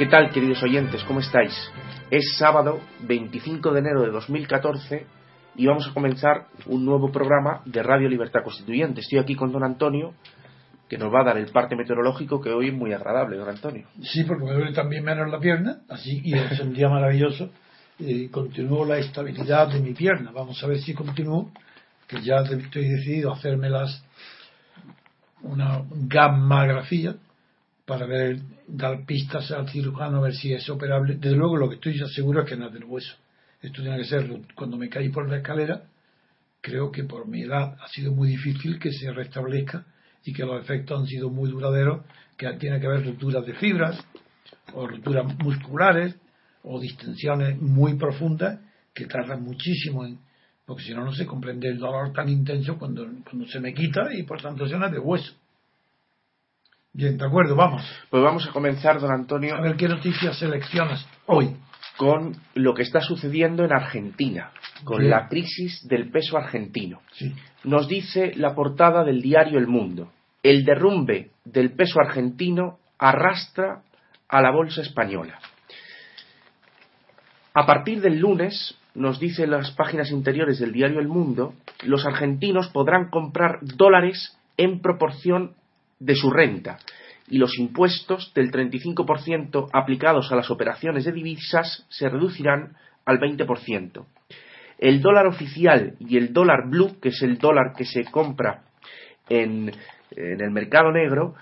¿Qué tal, queridos oyentes? ¿Cómo estáis? Es sábado 25 de enero de 2014 y vamos a comenzar un nuevo programa de Radio Libertad Constituyente. Estoy aquí con don Antonio, que nos va a dar el parte meteorológico que hoy es muy agradable, don Antonio. Sí, porque me duele también menos la pierna, así y es un día maravilloso. Y continúo la estabilidad de mi pierna. Vamos a ver si continúo, que ya estoy decidido a hacerme las una gammagrafía para ver, dar pistas al cirujano a ver si es operable. Desde luego lo que estoy seguro es que no es del hueso. Esto tiene que ser cuando me caí por la escalera, creo que por mi edad ha sido muy difícil que se restablezca y que los efectos han sido muy duraderos, que tiene que haber rupturas de fibras o rupturas musculares o distensiones muy profundas que tardan muchísimo en, porque si no no se comprende el dolor tan intenso cuando, cuando se me quita y por tanto se no de hueso. Bien, de acuerdo, vamos. Pues vamos a comenzar, don Antonio. A ver qué noticias seleccionas hoy. Con lo que está sucediendo en Argentina, con Bien. la crisis del peso argentino. Sí. Nos dice la portada del diario El Mundo. El derrumbe del peso argentino arrastra a la bolsa española. A partir del lunes, nos dice las páginas interiores del diario El Mundo, los argentinos podrán comprar dólares en proporción de su renta y los impuestos del 35% aplicados a las operaciones de divisas se reducirán al 20%. El dólar oficial y el dólar blue, que es el dólar que se compra en, en el mercado negro,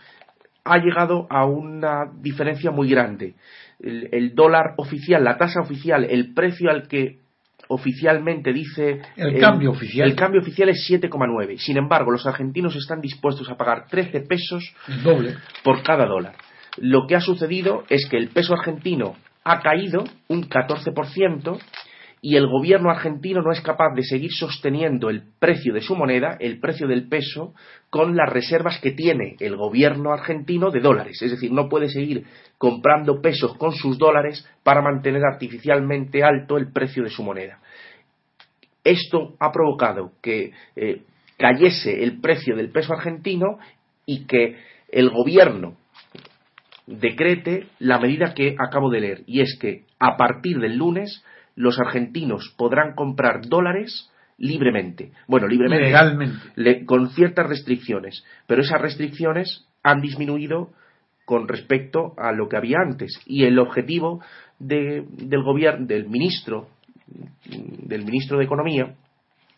ha llegado a una diferencia muy grande. El, el dólar oficial, la tasa oficial, el precio al que oficialmente dice El cambio oficial. el cambio oficial es 7,9. Sin embargo, los argentinos están dispuestos a pagar 13 pesos doble. por cada dólar. Lo que ha sucedido es que el peso argentino ha caído un 14% y el gobierno argentino no es capaz de seguir sosteniendo el precio de su moneda, el precio del peso, con las reservas que tiene el gobierno argentino de dólares. Es decir, no puede seguir comprando pesos con sus dólares para mantener artificialmente alto el precio de su moneda. Esto ha provocado que eh, cayese el precio del peso argentino y que el gobierno decrete la medida que acabo de leer, y es que a partir del lunes los argentinos podrán comprar dólares libremente. Bueno, libremente. Legalmente. le- con ciertas restricciones, pero esas restricciones han disminuido con respecto a lo que había antes y el objetivo de- del gobierno del ministro del ministro de economía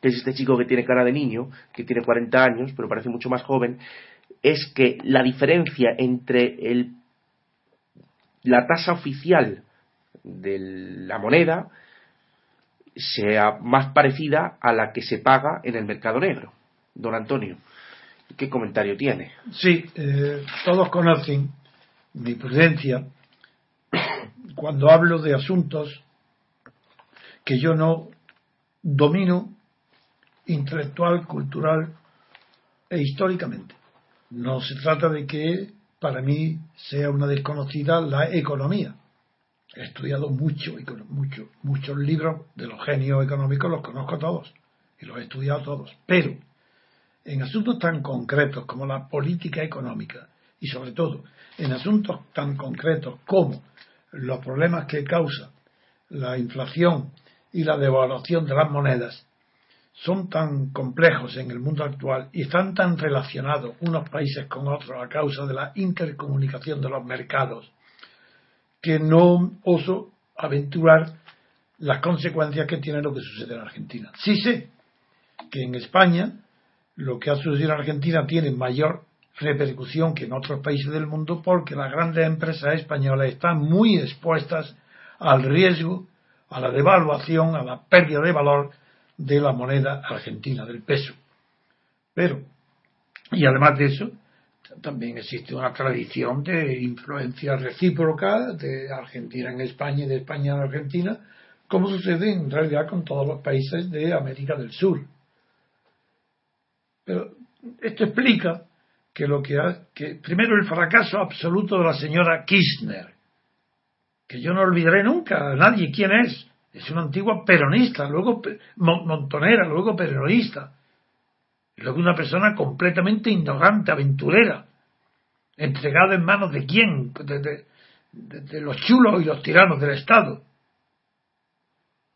que es este chico que tiene cara de niño que tiene 40 años pero parece mucho más joven es que la diferencia entre el la tasa oficial de la moneda sea más parecida a la que se paga en el mercado negro. Don Antonio, ¿qué comentario tiene? Sí, eh, todos conocen mi prudencia cuando hablo de asuntos que yo no domino intelectual, cultural e históricamente. No se trata de que para mí sea una desconocida la economía. He estudiado mucho, mucho, muchos libros de los genios económicos, los conozco todos y los he estudiado todos. Pero en asuntos tan concretos como la política económica y sobre todo en asuntos tan concretos como los problemas que causa la inflación y la devaluación de las monedas, son tan complejos en el mundo actual y están tan relacionados unos países con otros a causa de la intercomunicación de los mercados que no oso aventurar las consecuencias que tiene lo que sucede en Argentina. Sí sé que en España lo que ha sucedido en Argentina tiene mayor repercusión que en otros países del mundo porque las grandes empresas españolas están muy expuestas al riesgo, a la devaluación, a la pérdida de valor de la moneda argentina, del peso. Pero, y además de eso, también existe una tradición de influencia recíproca de Argentina en España y de España en Argentina, como sucede en realidad con todos los países de América del Sur. Pero esto explica que lo que, ha, que primero el fracaso absoluto de la señora Kirchner, que yo no olvidaré nunca a nadie quién es, es una antigua peronista, luego montonera, luego peronista. Luego una persona completamente ignorante, aventurera, entregada en manos de quién, de, los chulos y los tiranos del Estado.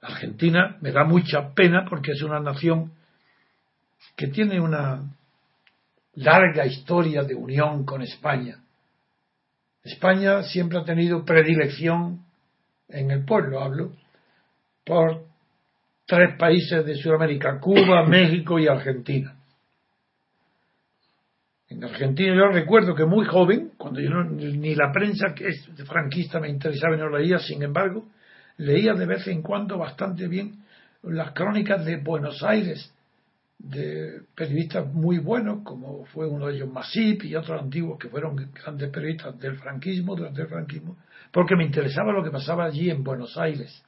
Argentina me da mucha pena porque es una nación que tiene una larga historia de unión con España. España siempre ha tenido predilección en el pueblo, hablo, por tres países de Sudamérica, Cuba, México y Argentina. En Argentina yo recuerdo que muy joven, cuando yo ni la prensa que es franquista me interesaba y no leía, sin embargo, leía de vez en cuando bastante bien las crónicas de Buenos Aires, de periodistas muy buenos, como fue uno de ellos Masip y otros antiguos que fueron grandes periodistas del franquismo, durante el franquismo, porque me interesaba lo que pasaba allí en Buenos Aires.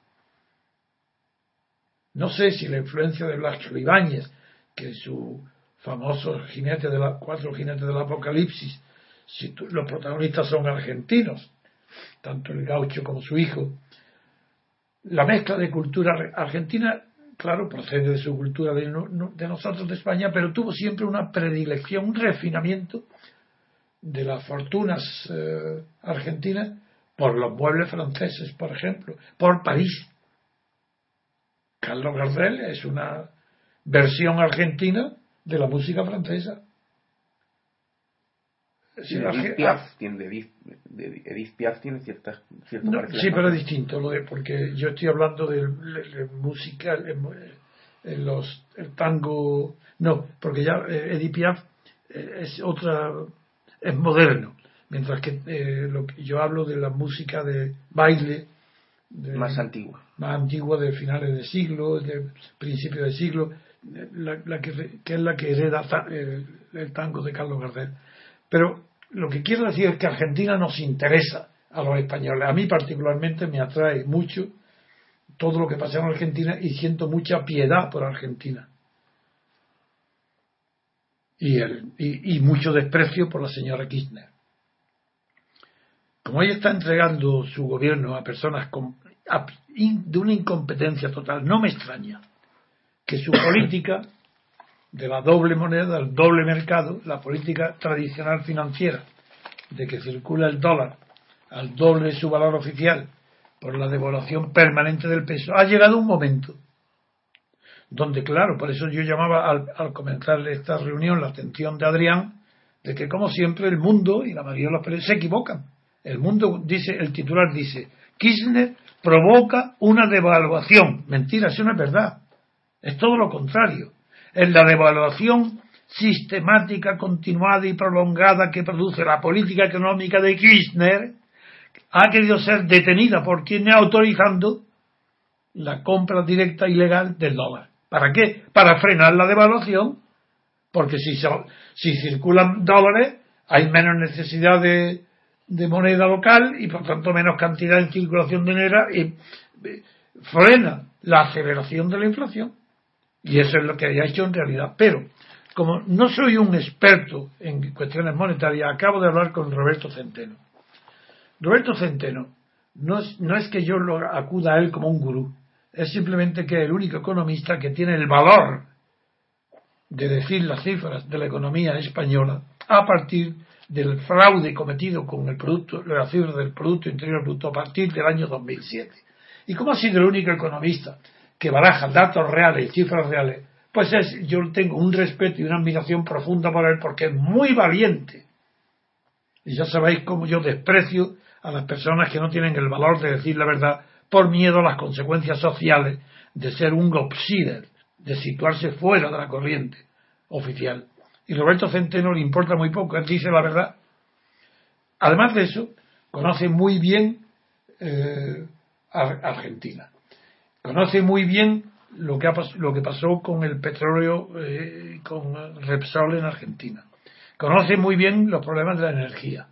No sé si la influencia de Blasco Ibáñez, que su famoso jinete de la, cuatro jinetes del Apocalipsis, si los protagonistas son argentinos, tanto el gaucho como su hijo, la mezcla de cultura argentina, claro, procede de su cultura de, nosotros de España, pero tuvo siempre una predilección, un refinamiento de las fortunas eh, argentinas por los muebles franceses, por ejemplo, por París. Carlos Gardel es una versión argentina de la música francesa. Edith, Piaf, tiene, Edith, Piaf tiene ciertas, Sí, pero es distinto, lo de, porque yo estoy hablando de, música, en los, el tango, no, porque ya eh, Edith Piaf eh, es otra, es moderno, mientras que eh, lo que yo hablo de la música de baile más antigua. Más antigua de finales de siglo, de principios de siglo, la, que, es la que hereda el, tango de Carlos Gardel. Pero lo que quiero decir es que Argentina nos interesa a los españoles. A mí particularmente me atrae mucho todo lo que pasa en Argentina y siento mucha piedad por Argentina. Y, el, y, mucho desprecio por la señora Kirchner. Como ella está entregando su gobierno a personas de una incompetencia total, no me extraña que su política de la doble moneda, el doble mercado, la política tradicional financiera, de que circula el dólar al doble de su valor oficial por la devaluación permanente del peso, ha llegado un momento donde, claro, por eso yo llamaba al, al comenzar esta reunión la atención de Adrián, de que como siempre el mundo y la mayoría de los países se equivocan el mundo dice, el titular dice, Kirchner provoca una devaluación. Mentira, eso no es verdad. Es todo lo contrario. Es la devaluación sistemática, continuada y prolongada que produce la política económica de Kirchner ha querido ser detenida por quien autorizando la compra directa ilegal del dólar. ¿Para qué? Para frenar la devaluación. Porque si, si circulan dólares, hay menos necesidad de, de moneda local y por tanto menos cantidad en circulación de dinero y eh, frena la aceleración de la inflación. Y eso es lo que haya hecho en realidad. Pero, como no soy un experto en cuestiones monetarias, acabo de hablar con Roberto Centeno. Roberto Centeno no es, no es que yo lo acuda a él como un gurú, es simplemente que el único economista que tiene el valor de decir las cifras de la economía española a partir del fraude cometido con el producto, las cifras del Producto Interior Bruto a partir del año 2007. Y como ha sido el único economista que baraja datos reales y cifras reales, pues es, yo tengo un respeto y una admiración profunda por él porque es muy valiente. Y ya sabéis cómo yo desprecio a las personas que no tienen el valor de decir la verdad por miedo a las consecuencias sociales de ser un outsider, de situarse fuera de la corriente oficial. Y Roberto Centeno le importa muy poco, él dice la verdad. Además de eso, conoce muy bien eh, Argentina. Conoce muy bien lo que, ha, lo que pasó con el petróleo, eh, con Repsol en Argentina. Conoce muy bien los problemas de la energía.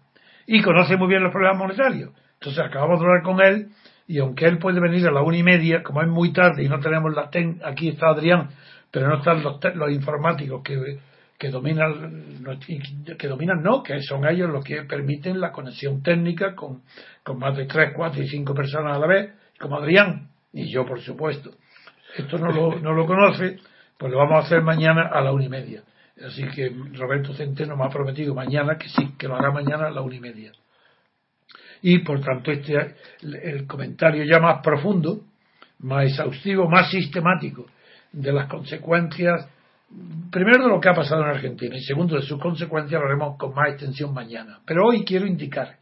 Y conoce muy bien los problemas monetarios. Entonces acabamos de hablar con él y aunque él puede venir a la una y media, como es muy tarde y no tenemos la ten, aquí está Adrián, pero no están los, los informáticos que, que dominan, que dominan no, que son ellos los que permiten la conexión técnica con, con más de tres, cuatro y cinco personas a la vez, como Adrián, y yo por supuesto. Esto no lo, no lo conoce, pues lo vamos a hacer mañana a la una y media. Así que Roberto Centeno me ha prometido mañana que sí, que lo hará mañana a la una y media y por tanto este el comentario ya más profundo, más exhaustivo, más sistemático de las consecuencias, primero de lo que ha pasado en Argentina y segundo de sus consecuencias lo haremos con más extensión mañana. Pero hoy quiero indicar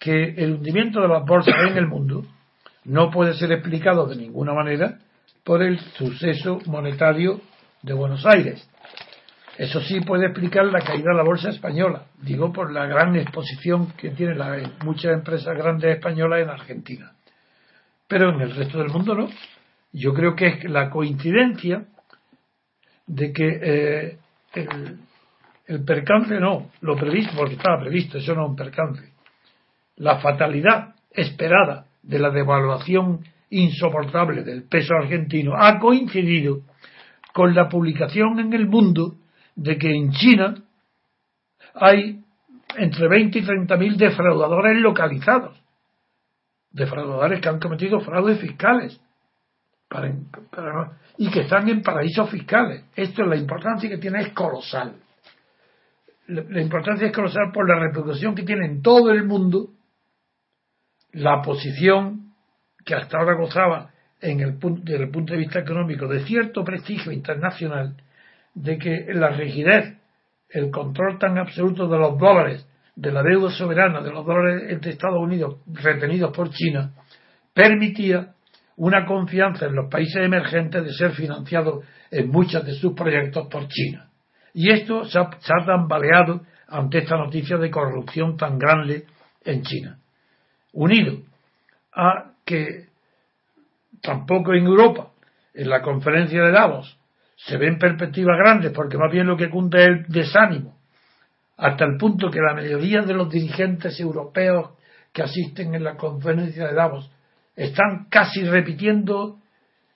que el hundimiento de las bolsas en el mundo no puede ser explicado de ninguna manera por el suceso monetario de Buenos Aires, eso sí puede explicar la caída de la bolsa española, digo por la gran exposición que tienen muchas empresas grandes españolas en Argentina. Pero en el resto del mundo no. Yo creo que es la coincidencia de que eh, el, el, percance no, lo previsto, porque estaba previsto, eso no es un percance. La fatalidad esperada de la devaluación insoportable del peso argentino ha coincidido con la publicación en el mundo de que en China hay entre 20 y 30 mil defraudadores localizados, defraudadores que han cometido fraudes fiscales y que están en paraísos fiscales. Esto es la importancia que tiene es colosal. La, importancia es colosal por la repercusión que tiene en todo el mundo la posición que hasta ahora gozaba en el, desde el punto de vista económico de cierto prestigio internacional de que la rigidez, el control tan absoluto de los dólares, de la deuda soberana de los dólares de Estados Unidos retenidos por China, permitía una confianza en los países emergentes de ser financiados en muchos de sus proyectos por China. Y esto se ha, se ha tambaleado ante esta noticia de corrupción tan grande en China. Unido a que tampoco en Europa, en la conferencia de Davos, se ven perspectivas grandes porque más bien lo que cunde es el desánimo, hasta el punto que la mayoría de los dirigentes europeos que asisten en la conferencia de Davos están casi repitiendo,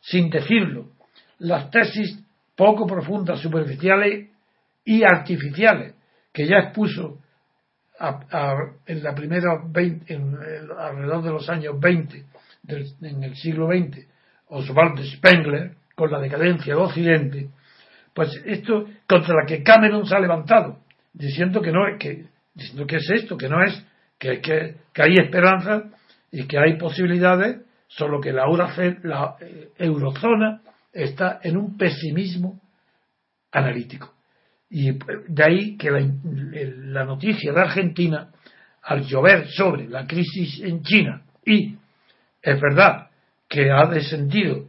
sin decirlo, las tesis poco profundas, superficiales y artificiales que ya expuso en la primera en, alrededor de los años 20 en el siglo XX Oswald Spengler con la decadencia de Occidente, pues esto contra la que Cameron se ha levantado, diciendo que no es que diciendo que es esto, que no es que, que, que hay esperanza y que hay posibilidades, solo que la, la eh, eurozona está en un pesimismo analítico. Y de ahí que la, la noticia de Argentina, al llover sobre la crisis en China, y es verdad que ha descendido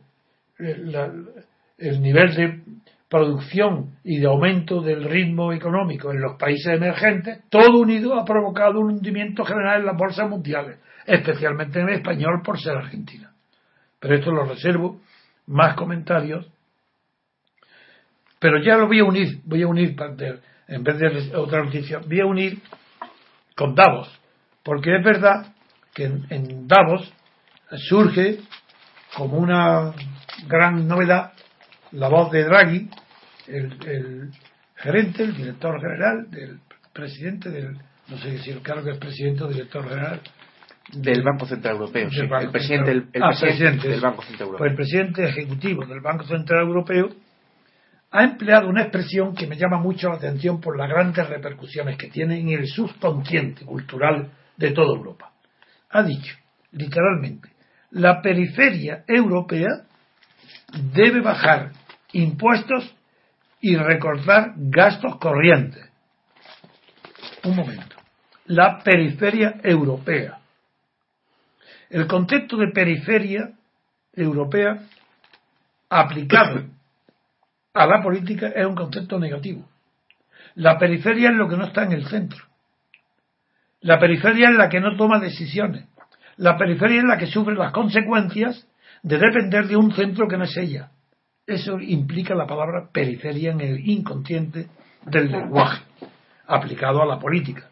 el nivel de producción y de aumento del ritmo económico en los países emergentes, todo unido ha provocado un hundimiento general en las bolsas mundiales, especialmente en español por ser Argentina. Pero esto lo reservo, más comentarios. Pero ya lo voy a unir, voy a unir, en vez de otra noticia, voy a unir con Davos, porque es verdad que en Davos surge como una gran novedad la voz de Draghi, el, gerente, el director general, del presidente del, no sé si el cargo es presidente o director general Del Banco Central Europeo, sí. Banco el presidente, el, el ah, presidente presidente, del. Banco Central Europeo. Pues el presidente ejecutivo del Banco Central Europeo ha empleado una expresión que me llama mucho la atención por las grandes repercusiones que tiene en el subconsciente cultural de toda Europa. Ha dicho, literalmente, la periferia europea debe bajar impuestos y recortar gastos corrientes. Un momento. La periferia europea. El concepto de periferia europea aplicado a la política es un concepto negativo. La periferia es lo que no está en el centro. La periferia es la que no toma decisiones. La periferia es la que sufre las consecuencias de depender de un centro que no es ella. Eso implica la palabra periferia en el inconsciente del lenguaje aplicado a la política.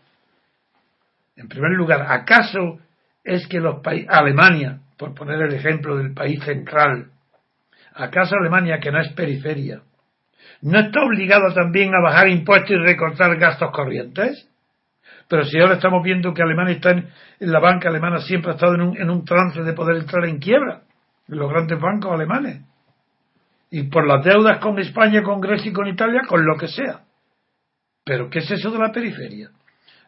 En primer lugar, ¿acaso es que los países, Alemania, por poner el ejemplo del país central, ¿acaso Alemania, que no es periferia, no está obligada también a bajar impuestos y recortar gastos corrientes? Pero si ahora estamos viendo que Alemania está en, la banca alemana siempre ha estado en un, en un trance de poder entrar en quiebra, los grandes bancos alemanes. Y por las deudas con España, con Grecia y con Italia, con lo que sea. Pero ¿qué es eso de la periferia?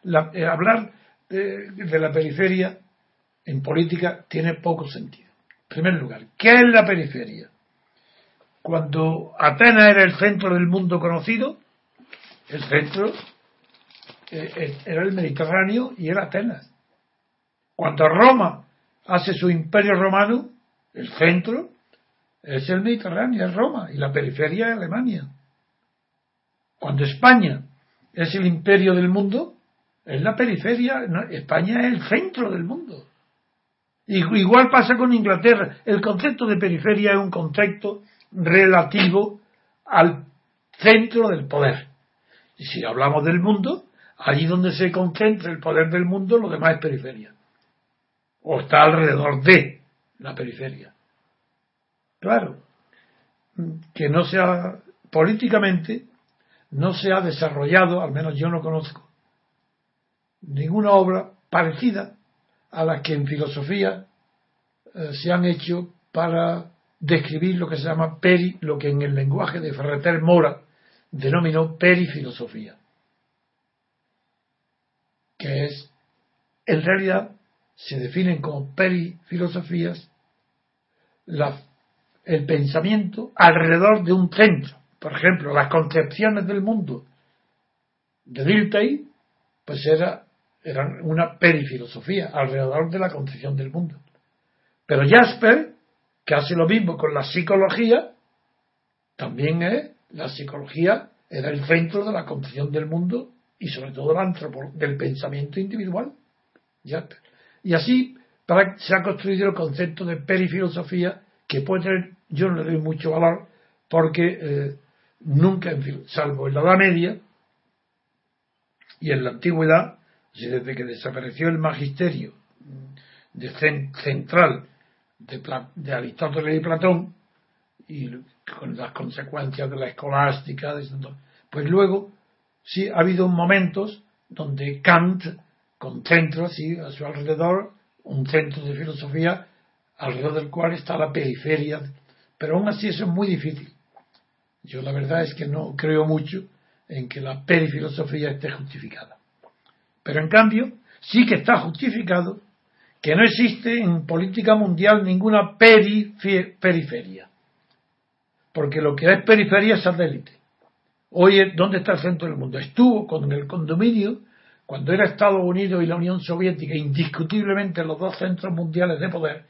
La, eh, hablar eh, de la periferia en política tiene poco sentido. En primer lugar, ¿qué es la periferia? Cuando Atenas era el centro del mundo conocido, el centro eh, era el Mediterráneo y era Atenas. Cuando Roma hace su imperio romano, el centro es el Mediterráneo, es Roma, y la periferia es Alemania. Cuando España es el imperio del mundo, es la periferia, España es el centro del mundo. Igual pasa con Inglaterra. El concepto de periferia es un concepto relativo al centro del poder. Y si hablamos del mundo, allí donde se concentra el poder del mundo, lo demás es periferia. O está alrededor de la periferia. Claro, que no sea políticamente, no se ha desarrollado, al menos yo no conozco, ninguna obra parecida a las que en filosofía eh, se han hecho para describir lo que se llama peri, lo que en el lenguaje de Ferreter Mora denominó perifilosofía, que es, en realidad, se definen como perifilosofías la, el pensamiento alrededor de un centro. Por ejemplo, las concepciones del mundo de Dilthey, pues era, eran una perifilosofía alrededor de la concepción del mundo. Pero Jasper, que hace lo mismo con la psicología, también es, la psicología era el centro de la concepción del mundo y sobre todo del pensamiento individual. Jasper. Y así se ha construido el concepto de perifilosofía que puede tener, yo no le doy mucho valor porque eh, nunca, en salvo en la Edad Media y en la Antigüedad, desde que desapareció el magisterio de central de, de, Aristóteles y Platón y con las consecuencias de la escolástica, pues luego sí ha habido momentos donde Kant concentra así a su alrededor un centro de filosofía alrededor del cual está la periferia, pero aún así eso es muy difícil. Yo la verdad es que no creo mucho en que la perifilosofía esté justificada. Pero en cambio, sí que está justificado que no existe en política mundial ninguna periferia. Porque lo que es periferia es satélite. Hoy, ¿dónde está el centro del mundo? Estuvo con el condominio cuando era Estados Unidos y la Unión Soviética indiscutiblemente los dos centros mundiales de poder,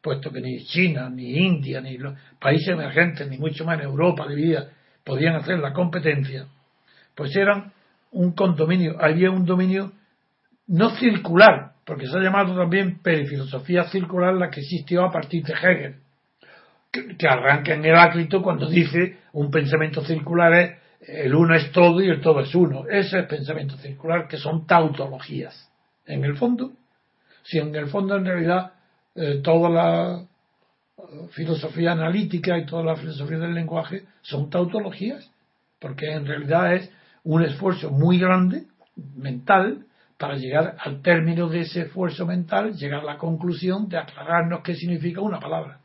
puesto que ni China, ni India, ni los países emergentes, ni mucho en Europa dividida, podían hacer la competencia, pues eran un condominio, había un dominio no circular, porque se ha llamado también perifilosofía circular la que existió a partir de Hegel, que, arranca en Heráclito cuando dice un pensamiento circular es el uno es todo y el todo es uno. Ese es pensamiento circular, que son tautologías. En el fondo, si en el fondo en realidad eh, toda la filosofía analítica y toda la filosofía del lenguaje son tautologías, porque en realidad es un esfuerzo muy grande, mental, para llegar al término de ese esfuerzo mental, llegar a la conclusión de aclararnos qué significa una palabra.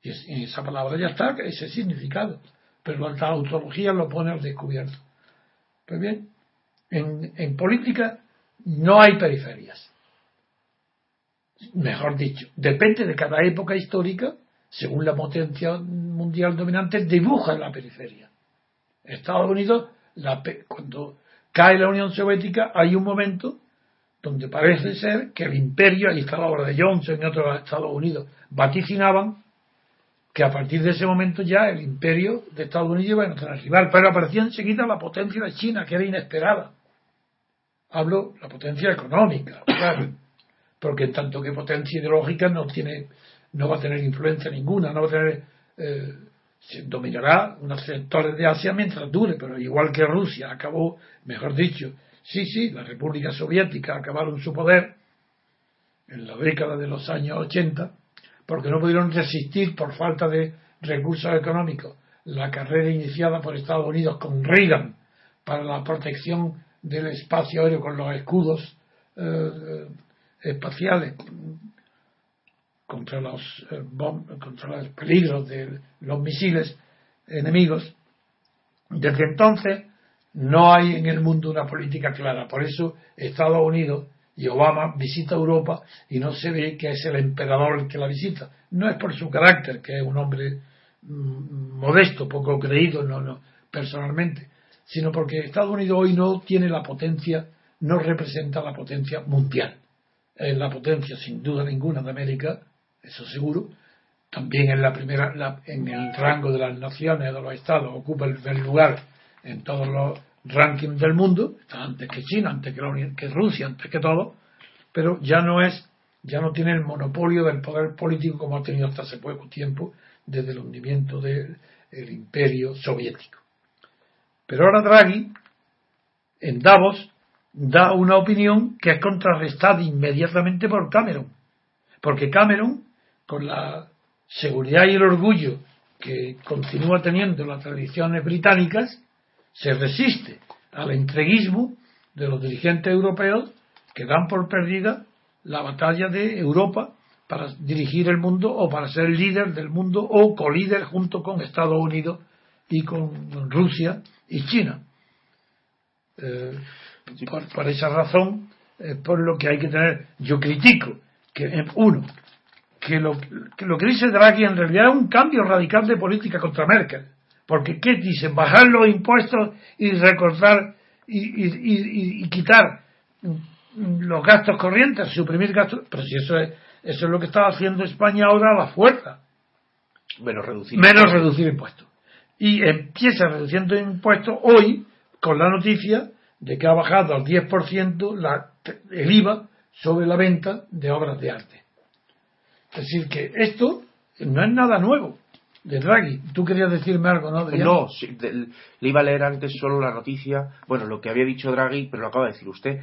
Y en esa palabra ya está ese significado, pero la tautología lo pone al descubierto. Pues bien, en, en política no hay periferias. Mejor dicho, depende de cada época histórica, según la potencia mundial dominante, dibuja la periferia. Estados Unidos, la, cuando cae la Unión Soviética, hay un momento donde parece ser que el imperio, ahí está la obra de Johnson y otros Estados Unidos, vaticinaban que a partir de ese momento ya el imperio de Estados Unidos iba a tener rival, pero aparecía enseguida la potencia de China, que era inesperada. Hablo la potencia económica, claro, porque en tanto que potencia ideológica no tiene, no va a tener influencia ninguna, no va a tener eh, dominará unos sectores de Asia mientras dure, pero igual que Rusia acabó, mejor dicho, sí, sí, la República Soviética acabaron su poder en la década de los años 80, porque no pudieron resistir por falta de recursos económicos la carrera iniciada por Estados Unidos con Reagan para la protección del espacio aéreo con los escudos eh, espaciales contra los, eh, contra los peligros de los misiles enemigos. Desde entonces no hay en el mundo una política clara. Por eso Estados Unidos y Obama visita Europa y no se ve que es el emperador el que la visita. No es por su carácter, que es un hombre mm, modesto, poco creído no, no, personalmente, sino porque Estados Unidos hoy no tiene la potencia, no representa la potencia mundial. Es la potencia, sin duda ninguna, de América, eso seguro. También en la primera, en el rango de las naciones, de los estados, ocupa el primer lugar en todos los rankings del mundo, está antes que China, antes que, la que Rusia, antes que todo, pero ya no es, ya no tiene el monopolio del poder político como ha tenido hasta hace poco tiempo, desde el hundimiento del imperio soviético. Pero ahora Draghi, en Davos, da una opinión que es contrarrestada inmediatamente por Cameron. Porque Cameron con la seguridad y el orgullo que continúa teniendo las tradiciones británicas, se resiste al entreguismo de los dirigentes europeos que dan por perdida la batalla de Europa para dirigir el mundo o para ser líder del mundo o colíder junto con Estados Unidos y con Rusia y China. Eh, por, esa razón, es por lo que hay que tener, yo critico que, uno, que lo, que lo que dice Draghi en realidad es un cambio radical de política contra Merkel. Porque, ¿qué dicen? Bajar los impuestos y recortar y, y, quitar los gastos corrientes, suprimir gastos. Pero si eso es, eso es lo que está haciendo España ahora a la fuerza. Menos reducir Menos impuestos. reducir impuestos. Y empieza reduciendo impuestos hoy con la noticia de que ha bajado al 10% la, el IVA sobre la venta de obras de arte. Es decir, que esto no es nada nuevo de Draghi. Tú querías decirme algo, ¿no? No, le iba a leer antes solo la noticia, bueno, lo que había dicho Draghi, pero lo acaba de decir usted,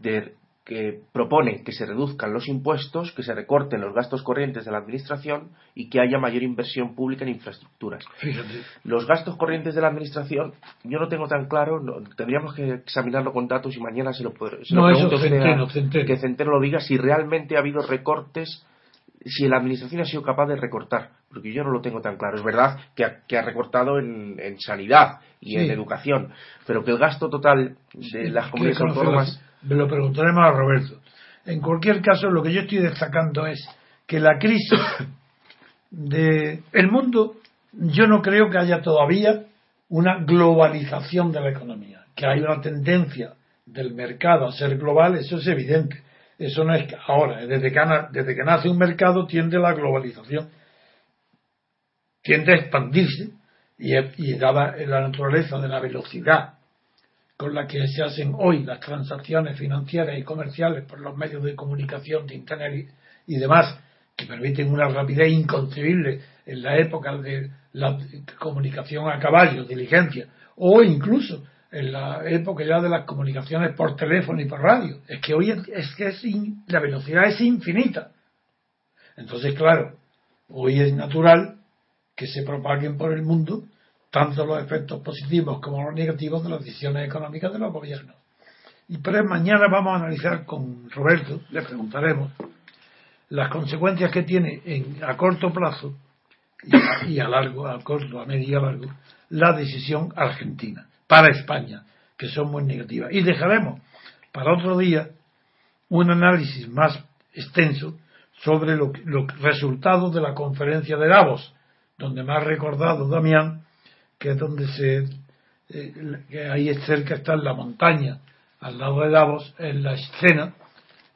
de que propone que se reduzcan los impuestos, que se recorten los gastos corrientes de la administración y que haya mayor inversión pública en infraestructuras. Fíjate. Los gastos corrientes de la administración, yo no tengo tan claro, tendríamos que examinarlo con datos y mañana se lo, puedo, se no, eso centeno, que Centeno lo diga si realmente ha habido recortes si la administración ha sido capaz de recortar, porque yo no lo tengo tan claro. Es verdad que ha, recortado en, sanidad y en educación, pero que el gasto total de las comunidades autónomas. Me lo preguntaremos a Roberto. En cualquier caso, lo que yo estoy destacando es que la crisis de el mundo, yo no creo que haya todavía una globalización de la economía, que hay una tendencia del mercado a ser global, eso es evidente eso no es ahora, desde que, desde que nace un mercado tiende la globalización, tiende a expandirse y, y dada la naturaleza de la velocidad con la que se hacen hoy las transacciones financieras y comerciales por los medios de comunicación de Internet y, demás, que permiten una rapidez inconcebible en la época de la comunicación a caballo, diligencia, o incluso en la época ya de las comunicaciones por teléfono y por radio. Es que hoy es que es la velocidad es infinita. Entonces, claro, hoy es natural que se propaguen por el mundo tanto los efectos positivos como los negativos de las decisiones económicas de los gobiernos. Y pero mañana vamos a analizar con Roberto, le preguntaremos, las consecuencias que tiene en, a corto plazo y y a largo, a corto, a medio y a largo, la decisión argentina para España, que son muy negativas. Y dejaremos para otro día un análisis más extenso sobre los resultados de la conferencia de Davos, donde me ha recordado Damián, que es donde se, eh, que ahí cerca está la montaña, al lado de Davos, en la escena,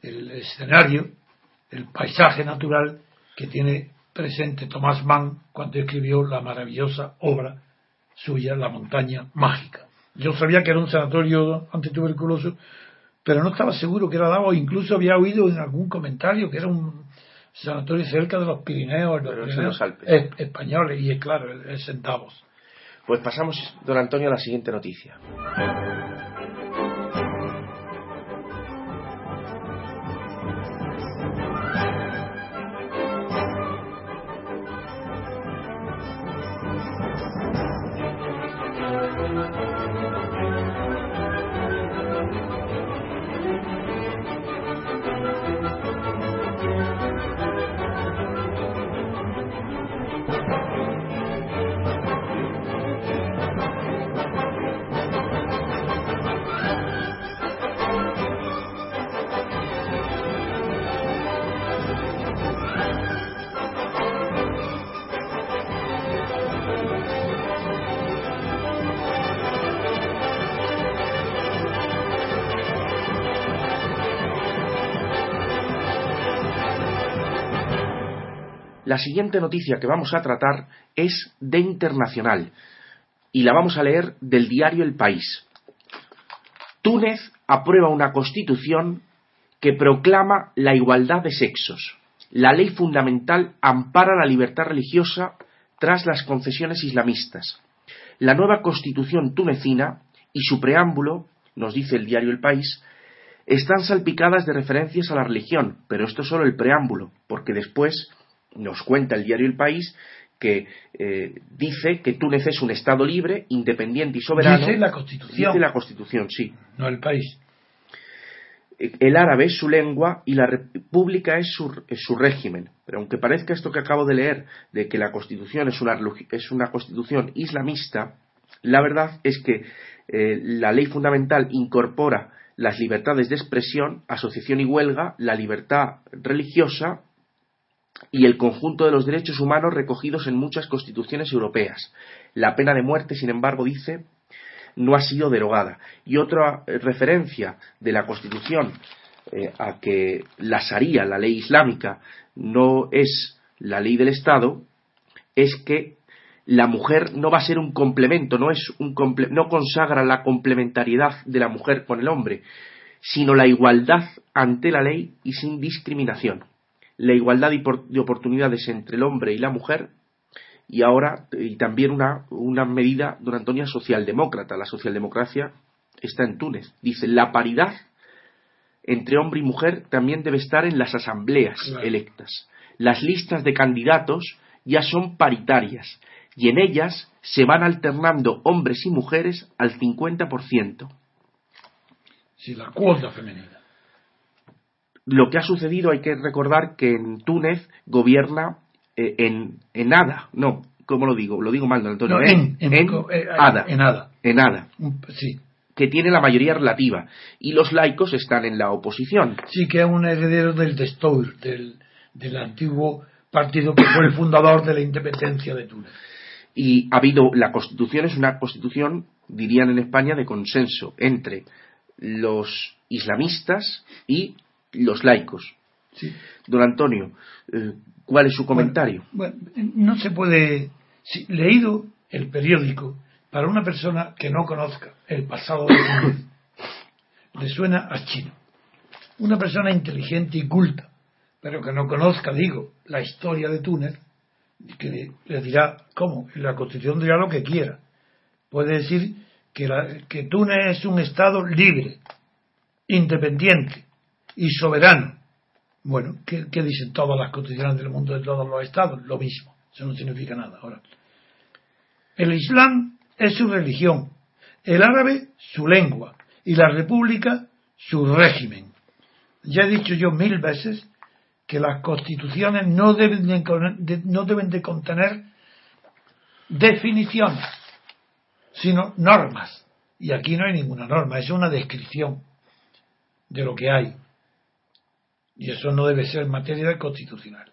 el escenario, el paisaje natural que tiene presente Tomás Mann cuando escribió la maravillosa obra suya, La montaña mágica. Yo sabía que era un sanatorio antituberculoso, pero no estaba seguro que era Davos, incluso había oído en algún comentario que era un sanatorio cerca de los Pirineos, los, españoles, y es claro, es en Davos. Pues pasamos, don Antonio, a la siguiente noticia. La siguiente noticia que vamos a tratar es de internacional y la vamos a leer del diario El País. Túnez aprueba una constitución que proclama la igualdad de sexos. La ley fundamental ampara la libertad religiosa tras las concesiones islamistas. La nueva constitución tunecina y su preámbulo, nos dice el diario El País, están salpicadas de referencias a la religión, pero esto es solo el preámbulo, porque después nos cuenta el diario El País que eh, dice que Túnez es un Estado libre, independiente y soberano. Dice la Constitución. Dice la Constitución, sí. No el país. El árabe es su lengua y la república es su, es su, régimen. Pero aunque parezca esto que acabo de leer, de que la Constitución es una, es una Constitución islamista, la verdad es que eh, la ley fundamental incorpora las libertades de expresión, asociación y huelga, la libertad religiosa y el conjunto de los derechos humanos recogidos en muchas constituciones europeas. La pena de muerte, sin embargo, dice, no ha sido derogada. Y otra eh, referencia de la Constitución eh, a que la Sharia, la ley islámica, no es la ley del Estado, es que la mujer no va a ser un complemento, no, es un no consagra la complementariedad de la mujer con el hombre, sino la igualdad ante la ley y sin discriminación la igualdad de oportunidades entre el hombre y la mujer y ahora y también una, una medida, don Antonio, socialdemócrata. La socialdemocracia está en Túnez. Dice, la paridad entre hombre y mujer también debe estar en las asambleas electas. Las listas de candidatos ya son paritarias y en ellas se van alternando hombres y mujeres al 50%. Sí, la cuota femenina lo que ha sucedido hay que recordar que en Túnez gobierna eh, en, en nada, no, ¿cómo lo digo? Lo digo mal, don Antonio. en, en, en, eh, Ada. En Ada. En Ada. Sí. Que tiene la mayoría relativa. Y los laicos están en la oposición. Sí, que es un heredero del Destour, del, del antiguo partido que fue el fundador de la independencia de Túnez. Y ha habido, la constitución es una constitución, dirían en España, de consenso entre los islamistas y los laicos. Sí. Don Antonio, eh, ¿cuál es su comentario? Bueno, no se puede. Si, leído el periódico, para una persona que no conozca el pasado de Túnez, le suena a chino. Una persona inteligente y culta, pero que no conozca, digo, la historia de Túnez, que le, dirá, ¿cómo? La Constitución dirá lo que quiera. Puede decir que, la, que Túnez es un Estado libre, independiente, y soberano. Bueno, ¿qué, dicen todas las constituciones del mundo de todos los estados? Lo mismo. Eso no significa nada. Ahora, el Islam es su religión, el árabe su lengua y la república su régimen. Ya he dicho yo mil veces que las constituciones no deben de, no deben de contener definiciones, sino normas. Y aquí no hay ninguna norma, es una descripción de lo que hay. Y eso no debe ser materia constitucional.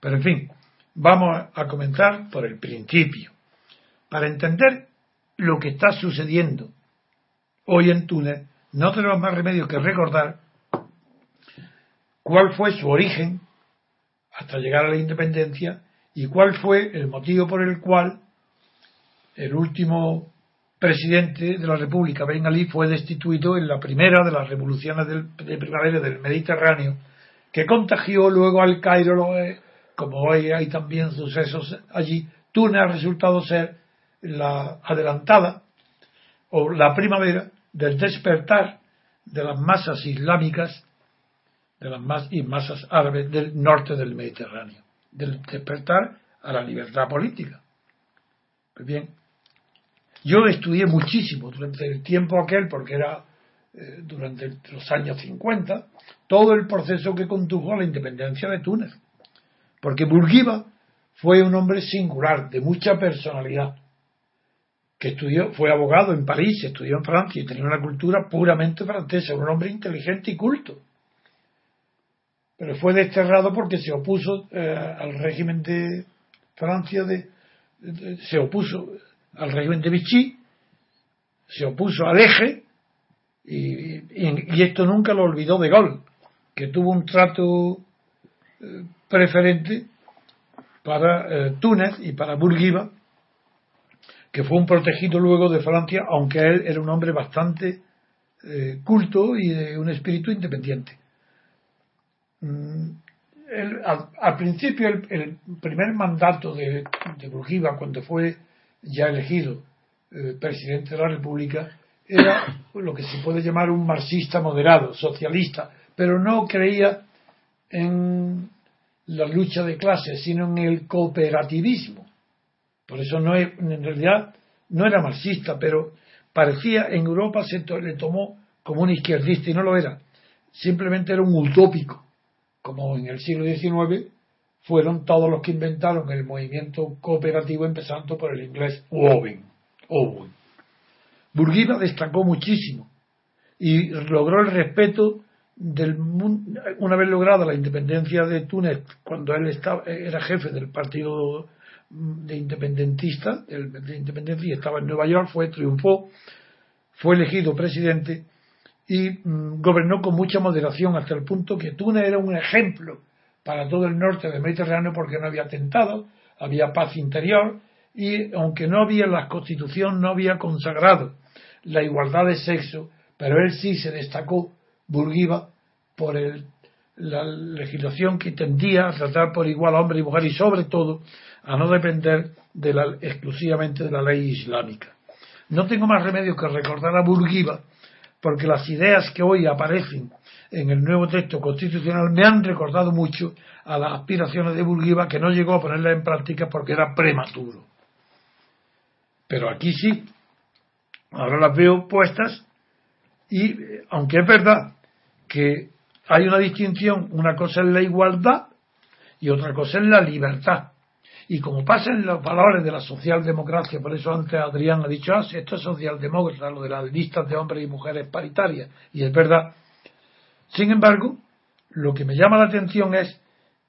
Pero en fin, vamos a comenzar por el principio. Para entender lo que está sucediendo hoy en Túnez, no tenemos más remedio que recordar cuál fue su origen hasta llegar a la independencia y cuál fue el motivo por el cual el último presidente de la República, Ben Ali, fue destituido en la primera de las revoluciones de primavera del Mediterráneo, que contagió luego al Cairo, eh, como hoy hay también sucesos allí. Túnez ha resultado ser la adelantada o la primavera del despertar de las masas islámicas, de las masas árabes del norte del Mediterráneo, del despertar a la libertad política. Pues bien, yo estudié muchísimo durante el tiempo aquel, porque era eh, durante los años 50, todo el proceso que condujo a la independencia de Túnez. Porque Bourguiba fue un hombre singular, de mucha personalidad, que estudió, fue abogado en París, estudió en Francia y tenía una cultura puramente francesa, un hombre inteligente y culto. Pero fue desterrado porque se opuso eh, al régimen de Francia, de, se opuso al régimen de Vichy, se opuso al eje, y, esto nunca lo olvidó de Gaulle, que tuvo un trato eh, preferente para eh, Túnez y para Bourguiba, que fue un protegido luego de Francia, aunque él era un hombre bastante eh, culto y de un espíritu independiente. Mm, al, principio, el, primer mandato de, de Bourguiba, cuando fue ya elegido presidente de la República, era lo que se puede llamar un marxista moderado, socialista, pero no creía en la lucha de clases, sino en el cooperativismo. Por eso no en realidad no era marxista, pero parecía en Europa se le tomó como un izquierdista y no lo era. Simplemente era un utópico, como en el siglo XIX fueron todos los que inventaron el movimiento cooperativo, empezando por el inglés Owen. Owen. Burguiba destacó muchísimo y logró el respeto del mundo, una vez lograda la independencia de Túnez, cuando él estaba, era jefe del partido de independentista, de independencia, y estaba en Nueva York, fue, triunfó, fue elegido presidente y mm, gobernó con mucha moderación hasta el punto que Túnez era un ejemplo para todo el norte del Mediterráneo porque no había atentado, había paz interior y aunque no había la constitución, no había consagrado la igualdad de sexo, pero él sí se destacó, Burguiba, por la legislación que tendía a tratar por igual a hombre y mujer y sobre todo a no depender de la, exclusivamente de la ley islámica. No tengo más remedio que recordar a Burguiba, porque las ideas que hoy aparecen en el nuevo texto constitucional me han recordado mucho a las aspiraciones de Burguiba que no llegó a ponerlas en práctica porque era prematuro. Pero aquí sí, ahora las veo puestas y aunque es verdad que hay una distinción, una cosa es la igualdad y otra cosa es la libertad. Y como pasa en los valores de la socialdemocracia, por eso antes Adrián ha dicho, ah, esto es socialdemócrata, lo de las listas de hombres y mujeres paritarias, y es verdad. Sin embargo, lo que me llama la atención es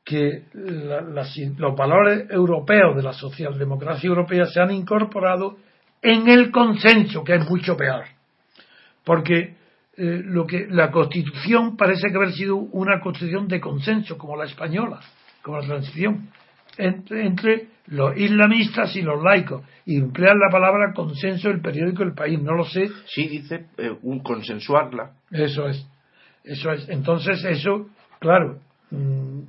que los valores europeos de la socialdemocracia europea se han incorporado en el consenso, que es mucho peor. Porque eh, lo que la constitución parece que haber sido una constitución de consenso, como la española, como la transición entre, los islamistas y los laicos y emplear la palabra consenso el periódico El País, no lo sé. Sí, dice eh, un consensuarla. Eso es, eso es. Entonces, eso, claro, mm,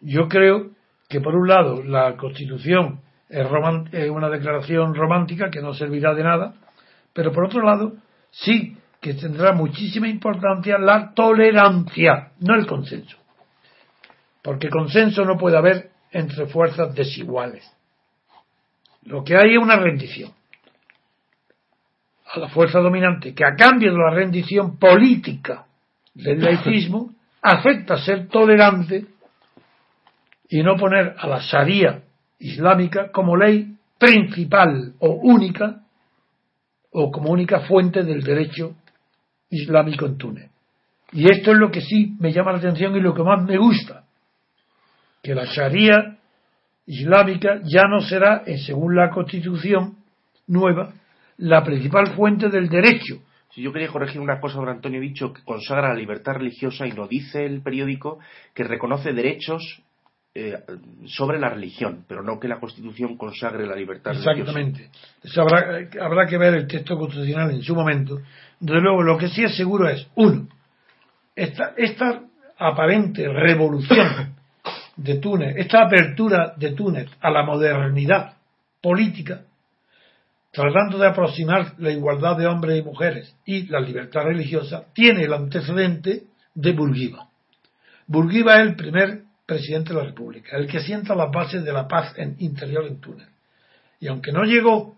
yo creo que por un lado la Constitución es, una declaración romántica que no servirá de nada, pero por otro lado, sí que tendrá muchísima importancia la tolerancia, no el consenso. Porque consenso no puede haber entre fuerzas desiguales. Lo que hay es una rendición a la fuerza dominante, que a cambio de la rendición política del laicismo acepta ser tolerante y no poner a la Sharia islámica como ley principal o única o como única fuente del derecho islámico en Túnez. Y esto es lo que sí me llama la atención y lo que más me gusta, que la Sharia islámica ya no será, según la constitución nueva, la principal fuente del derecho. Si yo quería corregir una cosa sobre Antonio Dicho, que consagra la libertad religiosa y no dice el periódico que reconoce derechos eh, sobre la religión, pero no que la Constitución consagre la libertad Exactamente. Habrá, habrá que ver el texto constitucional en su momento. Desde luego, lo que sí es seguro es, uno, esta, esta aparente revolución de Túnez, esta apertura de Túnez a la modernidad política, tratando de aproximar la igualdad de hombres y mujeres y la libertad religiosa, tiene el antecedente de Burguiba. Burguiba es el primer presidente de la República, el que sienta las bases de la paz en, interior en Túnez. Y aunque no llegó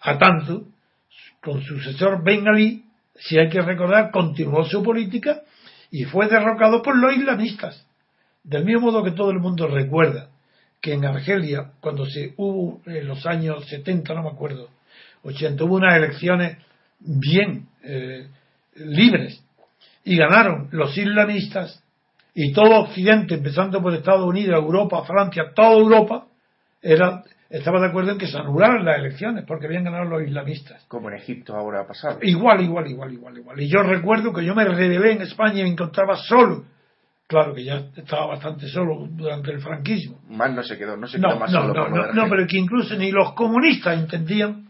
a tanto, con su sucesor Ben Ali, si hay que recordar, continuó su política y fue derrocado por los islamistas. Del mismo modo que todo el mundo recuerda que en Argelia, cuando se hubo en los años 70, no me acuerdo, 80, hubo unas elecciones bien eh, libres y ganaron los islamistas y todo Occidente, empezando por Estados Unidos, Europa, Francia, toda Europa, era, estaba de acuerdo en que se anularan las elecciones porque habían ganado los islamistas. Como en Egipto ahora ha pasado. Igual, igual, igual, igual, igual. Y yo recuerdo que yo me rebelé en España y me encontraba solo. Claro que ya estaba bastante solo durante el franquismo. Más no se quedó, no se quedó más no, solo. No, no, no, pero que incluso ni los comunistas entendían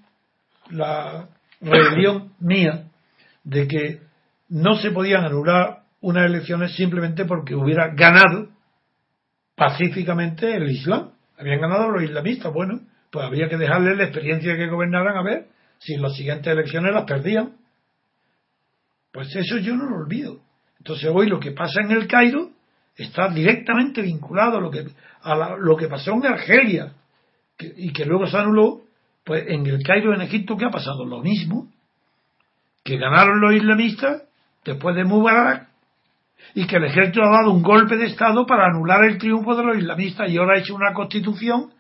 la rebelión mía de que no se podían anular unas elecciones simplemente porque hubiera ganado pacíficamente el Islam. Habían ganado los islamistas. Bueno, pues había que dejarles la experiencia que gobernaran a ver si en las siguientes elecciones las perdían. Pues eso yo no lo olvido. Entonces hoy lo que pasa en el Cairo está directamente vinculado a lo que, a lo que pasó en Argelia y que luego se anuló. Pues en el Cairo, en Egipto, ¿qué ha pasado? Lo mismo. Que ganaron los islamistas después de Mubarak y que el ejército ha dado un golpe de Estado para anular el triunfo de los islamistas y ahora ha hecho una constitución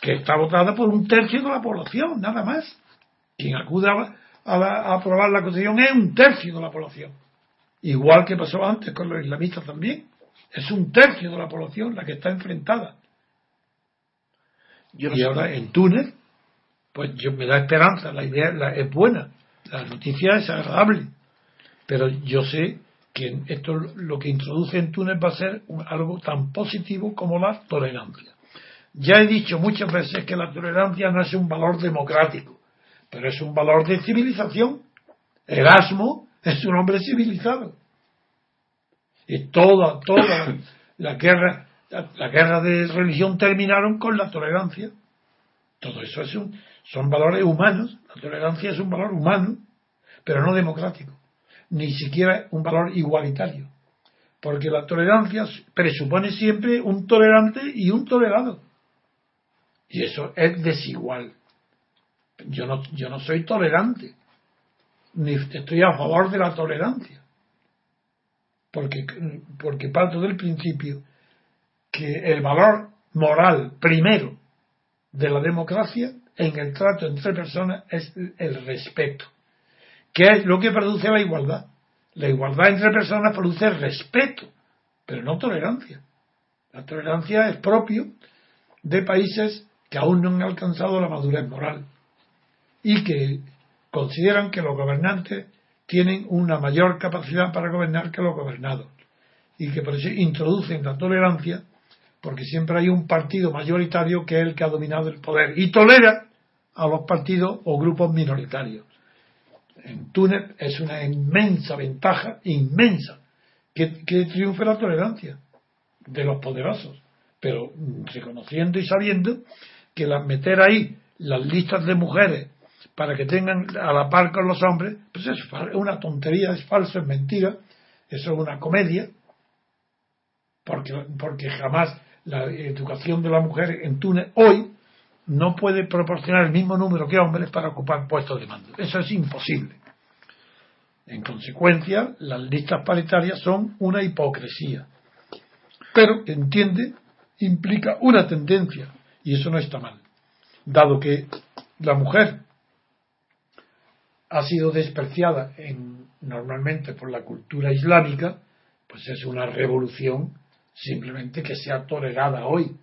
que está votada por un tercio de la población, nada más. Quien acude a, aprobar la constitución es un tercio de la población. Igual que pasó antes con los islamistas también. Es un tercio de la población la que está enfrentada. y ahora en Túnez, pues yo, me da esperanza, la idea es buena, la noticia es agradable, pero yo sé que esto lo que introduce en Túnez va a ser algo tan positivo como la tolerancia. Ya he dicho muchas veces que la tolerancia no es un valor democrático, pero es un valor de civilización. Erasmo es un hombre civilizado. Y toda, toda la guerra, la, guerra de religión terminaron con la tolerancia. Todo eso es un, son valores humanos. La tolerancia es un valor humano, pero no democrático ni siquiera un valor igualitario. Porque la tolerancia presupone siempre un tolerante y un tolerado. Y eso es desigual. Yo no, yo no soy tolerante, ni estoy a favor de la tolerancia. Porque, porque parto del principio que el valor moral primero de la democracia en el trato entre personas es el respeto. ¿Qué es lo que produce la igualdad? La igualdad entre personas produce respeto, pero no tolerancia. La tolerancia es propio de países que aún no han alcanzado la madurez moral y que consideran que los gobernantes tienen una mayor capacidad para gobernar que los gobernados y que por eso introducen la tolerancia porque siempre hay un partido mayoritario que es el que ha dominado el poder y tolera a los partidos o grupos minoritarios en Túnez es una inmensa ventaja, inmensa, que, triunfe la tolerancia de los poderosos, pero reconociendo y sabiendo que la, meter ahí las listas de mujeres para que tengan a la par con los hombres, pues es una tontería, es falso, es mentira, eso es una comedia, porque, porque jamás la educación de la mujer en Túnez hoy no puede proporcionar el mismo número que hombres para ocupar puestos de mando. Eso es imposible. En consecuencia, las listas paritarias son una hipocresía. Pero, entiende, implica una tendencia, y eso no está mal, dado que la mujer ha sido despreciada en, normalmente por la cultura islámica, pues es una revolución simplemente que sea tolerada hoy.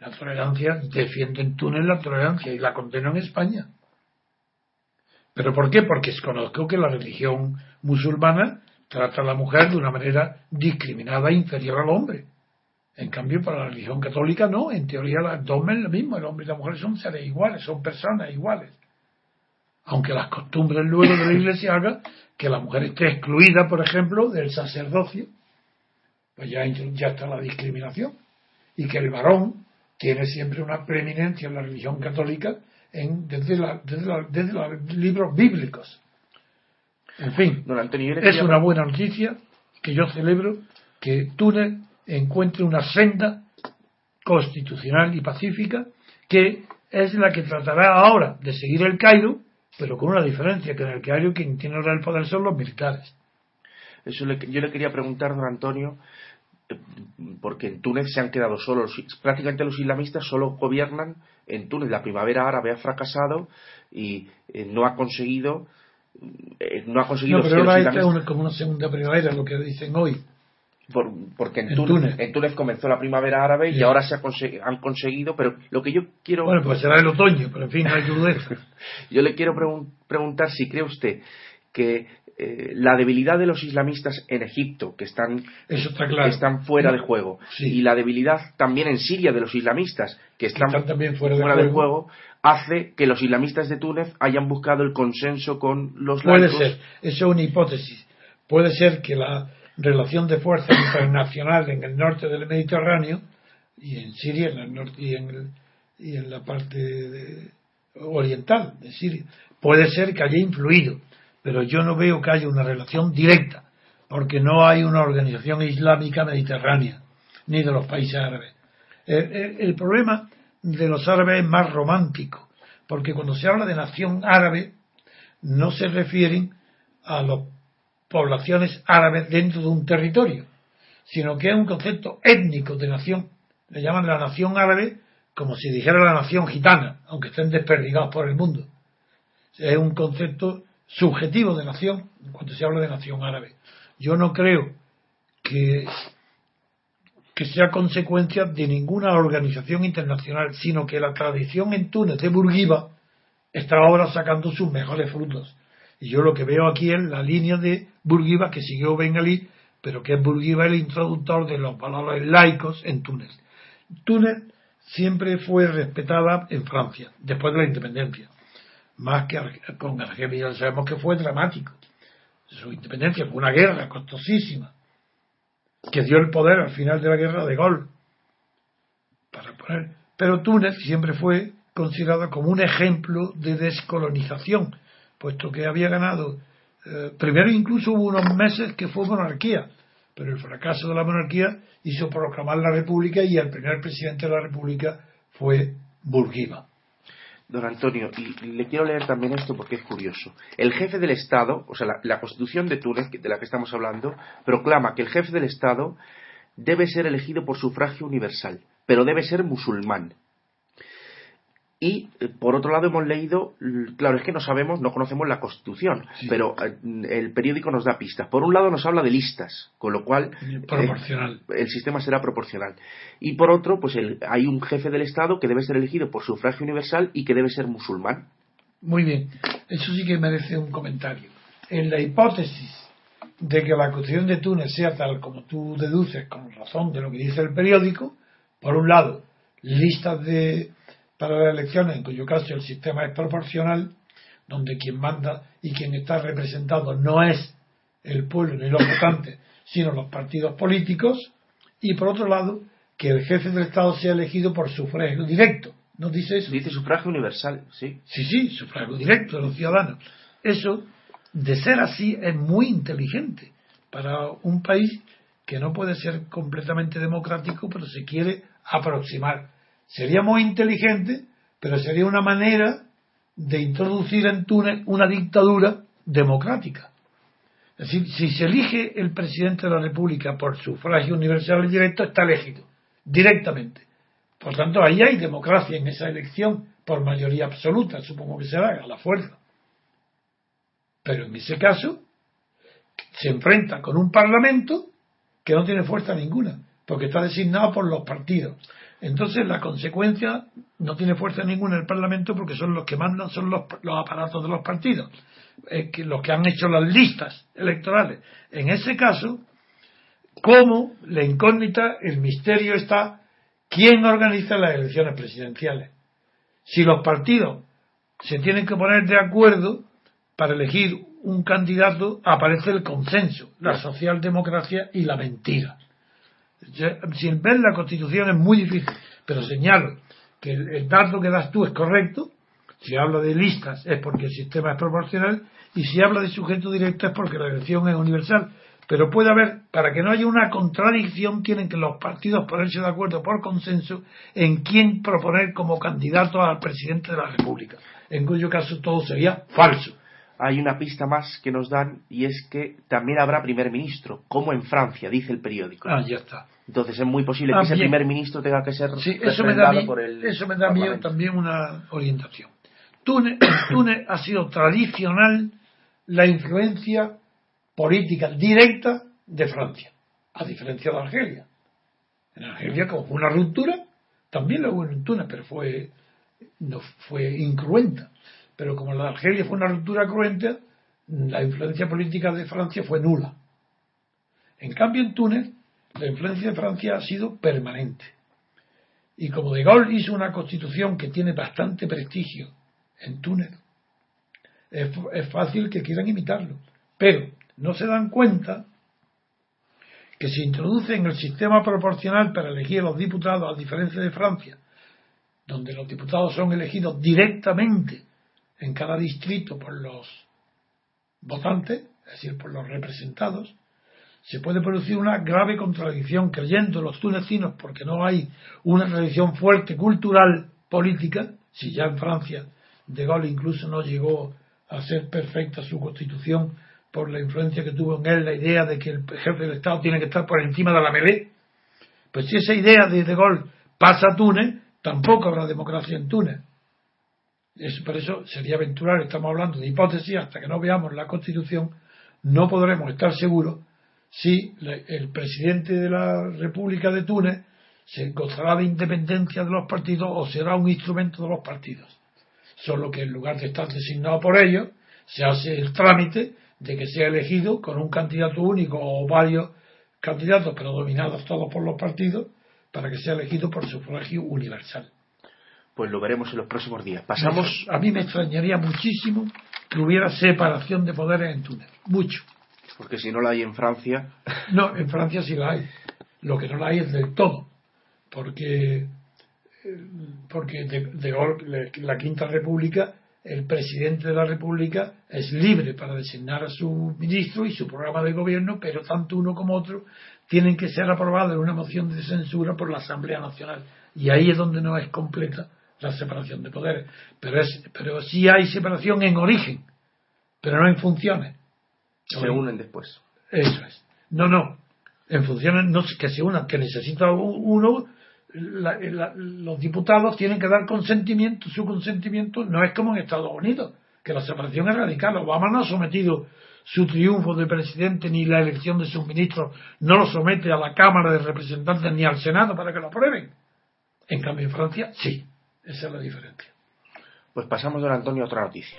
La tolerancia, defiende en Túnez la tolerancia y la condena en España. ¿Pero por qué? Porque conozco que la religión musulmana trata a la mujer de una manera discriminada e inferior al hombre. En cambio, para la religión católica no, en teoría el dogma es lo mismo, el hombre y la mujer son seres iguales, son personas iguales. Aunque las costumbres luego de la iglesia hagan que la mujer esté excluida, por ejemplo, del sacerdocio, pues ya, ya está la discriminación. Y que el varón tiene siempre una preeminencia en la religión católica desde, los libros bíblicos. En fin, es una buena noticia que yo celebro que Túnez encuentre una senda constitucional y pacífica que es la que tratará ahora de seguir el Cairo, pero con una diferencia, que en el Cairo quien tiene el poder son los militares. Eso yo le quería preguntar, don Antonio, porque en Túnez se han quedado solos, prácticamente los islamistas solo gobiernan en Túnez. La primavera árabe ha fracasado y eh, no ha conseguido. Eh, no ha conseguido. No, pero ahora es como una segunda primavera, lo que dicen hoy. porque en, Túnez, en, Túnez, comenzó la primavera árabe y ahora se han conseguido, pero lo que yo quiero. Bueno, pues será el otoño, pero en fin, no hay yo le quiero preguntar si cree usted que eh, la debilidad de los islamistas en Egipto, que están, están fuera de juego, y la debilidad también en Siria de los islamistas, que están, también fuera, de, juego. hace que los islamistas de Túnez hayan buscado el consenso con los Puede ser, eso es una hipótesis. Puede ser que la relación de fuerza internacional en el norte del Mediterráneo y en Siria en el norte, y, en y en la parte oriental de Siria, puede ser que haya influido pero yo no veo que haya una relación directa, porque no hay una organización islámica mediterránea, ni de los países árabes. El, problema de los árabes es más romántico, porque cuando se habla de nación árabe, no se refieren a las poblaciones árabes dentro de un territorio, sino que es un concepto étnico de nación. Le llaman la nación árabe como si dijera la nación gitana, aunque estén desperdigados por el mundo. Es un concepto subjetivo de nación cuando se habla de nación árabe. Yo no creo que, que sea consecuencia de ninguna organización internacional, sino que la tradición en Túnez de Burguiba está ahora sacando sus mejores frutos. Y yo lo que veo aquí es la línea de Burguiba que siguió Bengalí, pero que es Burguiba el introductor de los valores laicos en Túnez. Túnez siempre fue respetada en Francia, después de la independencia más que con Argelia, sabemos que fue dramático. Su independencia fue una guerra costosísima, que dio el poder al final de la guerra de Gol. Para poner, pero Túnez siempre fue considerada como un ejemplo de descolonización, puesto que había ganado, eh, primero incluso hubo unos meses que fue monarquía, pero el fracaso de la monarquía hizo proclamar la república y el primer presidente de la república fue Burguiba. Don Antonio, y le quiero leer también esto porque es curioso. El jefe del Estado, o sea, la, Constitución de Túnez, de la que estamos hablando, proclama que el jefe del Estado debe ser elegido por sufragio universal, pero debe ser musulmán. Y eh, por otro lado hemos leído, claro, es que no sabemos, no conocemos la Constitución, pero eh, el periódico nos da pistas. Por un lado nos habla de listas, con lo cual proporcional. Eh, el sistema será proporcional. Y por otro, pues hay un jefe del Estado que debe ser elegido por sufragio universal y que debe ser musulmán. Muy bien, eso sí que merece un comentario. En la hipótesis de que la Constitución de Túnez sea tal como tú deduces con razón de lo que dice el periódico, por un lado, listas de para las elecciones, en cuyo caso el sistema es proporcional, donde quien manda y quien está representado no es el pueblo ni los votantes, sino los partidos políticos, y por otro lado, que el jefe del Estado sea elegido por sufragio directo. ¿No dice eso? Dice sufragio universal, sí. Sí, sí, sufragio directo de los ciudadanos. Eso, de ser así, es muy inteligente para un país que no puede ser completamente democrático, pero se quiere aproximar Sería muy inteligente, pero sería una manera de introducir en Túnez una dictadura democrática. Es decir, si se elige el presidente de la República por sufragio universal y directo, está elegido directamente. Por tanto, ahí hay democracia en esa elección por mayoría absoluta, supongo que será a la fuerza. Pero en ese caso, se enfrenta con un parlamento que no tiene fuerza ninguna, porque está designado por los partidos. Entonces, la consecuencia no tiene fuerza ninguna en el Parlamento porque son los que mandan, son los, aparatos de los partidos, que, los que han hecho las listas electorales. En ese caso, como la incógnita, el misterio está quién organiza las elecciones presidenciales. Si los partidos se tienen que poner de acuerdo para elegir un candidato, aparece el consenso, la socialdemocracia y la mentira. Sin ver la Constitución es muy difícil, pero señalo que el, dato que das tú es correcto. Si habla de listas es porque el sistema es proporcional y si habla de sujeto directo es porque la elección es universal. Pero puede haber, para que no haya una contradicción, tienen que los partidos ponerse de acuerdo por consenso en quién proponer como candidato al presidente de la República, en cuyo caso todo sería falso hay una pista más que nos dan y es que también habrá primer ministro, como en Francia, dice el periódico. Ah, ya está. Entonces es muy posible que ese primer ministro tenga que ser sí, eso me da por el Eso me da miedo también una orientación. Túnez, Túnez ha sido tradicional la influencia política directa de Francia, a diferencia de Argelia. En Argelia, como fue una ruptura, también lo hubo en Túnez, pero fue, no, fue incruenta. Pero como la Argelia fue una ruptura cruenta, la influencia política de Francia fue nula. En cambio, en Túnez, la influencia de Francia ha sido permanente. Y como De Gaulle hizo una constitución que tiene bastante prestigio en Túnez, es, es fácil que quieran imitarlo. Pero no se dan cuenta que se introduce en el sistema proporcional para elegir a los diputados, a diferencia de Francia, donde los diputados son elegidos directamente en cada distrito por los votantes, es decir, por los representados, se puede producir una grave contradicción creyendo los tunecinos, porque no hay una tradición fuerte cultural política, si ya en Francia de Gaulle incluso no llegó a ser perfecta su constitución por la influencia que tuvo en él la idea de que el jefe del Estado tiene que estar por encima de la melé, pues si esa idea de De Gaulle pasa a Túnez, tampoco habrá democracia en Túnez por eso sería aventurar, estamos hablando de hipótesis, hasta que no veamos la Constitución, no podremos estar seguros si el presidente de la República de Túnez se gozará de independencia de los partidos o será un instrumento de los partidos. Solo que en lugar de estar designado por ellos, se hace el trámite de que sea elegido con un candidato único o varios candidatos, pero dominados todos por los partidos, para que sea elegido por sufragio universal pues lo veremos en los próximos días. Pasamos. A mí me extrañaría muchísimo que hubiera separación de poderes en Túnez. Mucho. Porque si no la hay en Francia. No, en Francia sí la hay. Lo que no la hay es del todo. Porque, porque de, la Quinta República, el presidente de la República es libre para designar a su ministro y su programa de gobierno, pero tanto uno como otro tienen que ser aprobados en una moción de censura por la Asamblea Nacional. Y ahí es donde no es completa la separación de poderes. Pero, es, pero sí hay separación en origen, pero no en funciones. Se unen después. Eso es. No, no. En funciones no que se unan, que necesita uno. los diputados tienen que dar consentimiento, su consentimiento no es como en Estados Unidos, que la separación es radical. Obama no ha sometido su triunfo de presidente ni la elección de sus ministros, no lo somete a la Cámara de Representantes ni al Senado para que lo aprueben. En cambio, en Francia, sí. Esa es la diferencia. Pues pasamos, don Antonio, a otra noticia.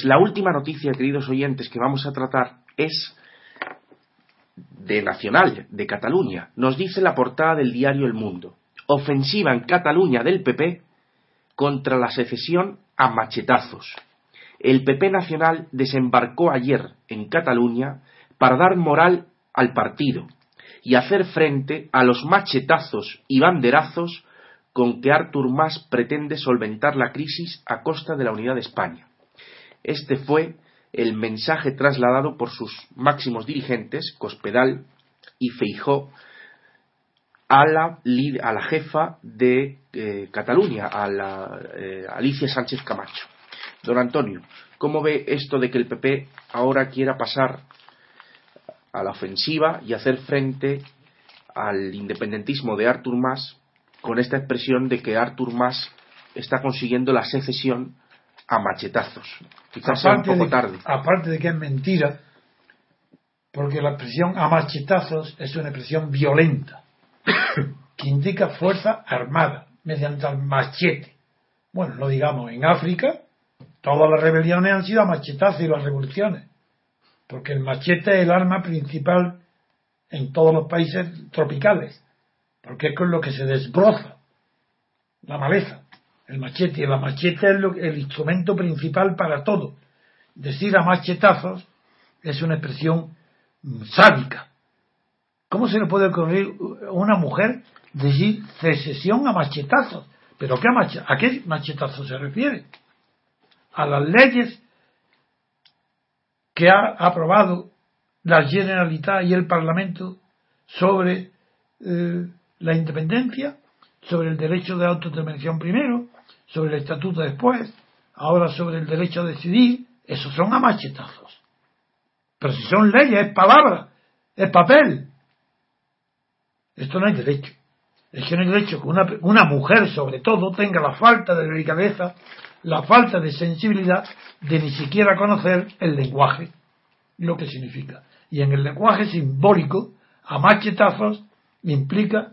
Pues la última noticia, queridos oyentes, que vamos a tratar es Frente Nacional de Cataluña, nos dice la portada del diario El Mundo. Ofensiva en Cataluña del PP contra la secesión a machetazos. El PP Nacional desembarcó ayer en Cataluña para dar moral al partido y hacer frente a los machetazos y banderazos con que Artur Mas pretende solventar la crisis a costa de la unidad de España. Este fue el mensaje trasladado por sus máximos dirigentes, Cospedal y Feijó, a la, jefa de eh, Cataluña, a la eh, Alicia Sánchez Camacho. Don Antonio, ¿cómo ve esto de que el PP ahora quiera pasar a la ofensiva y hacer frente al independentismo de Artur Mas con esta expresión de que Artur Mas está consiguiendo la secesión a machetazos. Quizás sea un poco tarde. Aparte de que es mentira, porque la expresión a machetazos es una expresión violenta, que indica fuerza armada, mediante el machete. Bueno, lo digamos, en África todas las rebeliones han sido a machetazos y las revoluciones, porque el machete es el arma principal en todos los países tropicales, porque es con lo que se desbroza la maleza el machete. La machete es el instrumento principal para todo. Decir a machetazos es una expresión sádica. ¿Cómo se le puede ocurrir a una mujer decir secesión a machetazos? ¿Pero qué a, qué machetazos se refiere? A las leyes que ha aprobado la Generalitat y el Parlamento sobre eh, la independencia, sobre el derecho de autodeterminación primero, sobre el estatuto después, ahora sobre el derecho a decidir, esos son amachetazos. Pero si son leyes, es palabra, es papel. Esto no es derecho. Es que no hay derecho que una, una mujer, sobre todo, tenga la falta de delicadeza, la falta de sensibilidad de ni siquiera conocer el lenguaje, lo que significa. Y en el lenguaje simbólico, a machetazos implica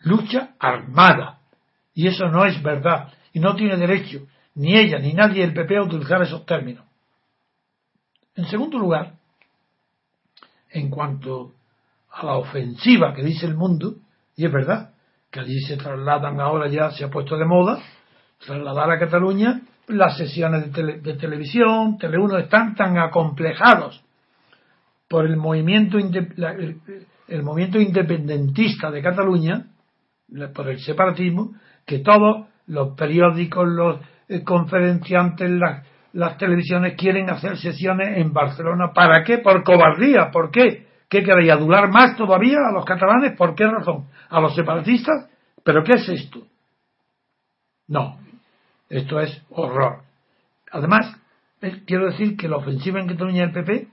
lucha armada. Y eso no es verdad y no tiene derecho ni ella ni nadie del PP a utilizar esos términos. En segundo lugar, en cuanto a la ofensiva que dice el mundo, y es verdad que allí se trasladan ahora ya, se ha puesto de moda, trasladar a Cataluña las sesiones de, televisión, Tele1 están tan acomplejados por el movimiento, el movimiento independentista de Cataluña, por el separatismo, que todos los periódicos, los eh, conferenciantes, las, televisiones quieren hacer sesiones en Barcelona. ¿Para qué? Por cobardía. ¿Por qué? ¿Qué queréis? ¿Adular más todavía a los catalanes? ¿Por qué razón? ¿A los separatistas? ¿Pero qué es esto? No, esto es horror. Además, eh, quiero decir que la ofensiva en Cataluña del PP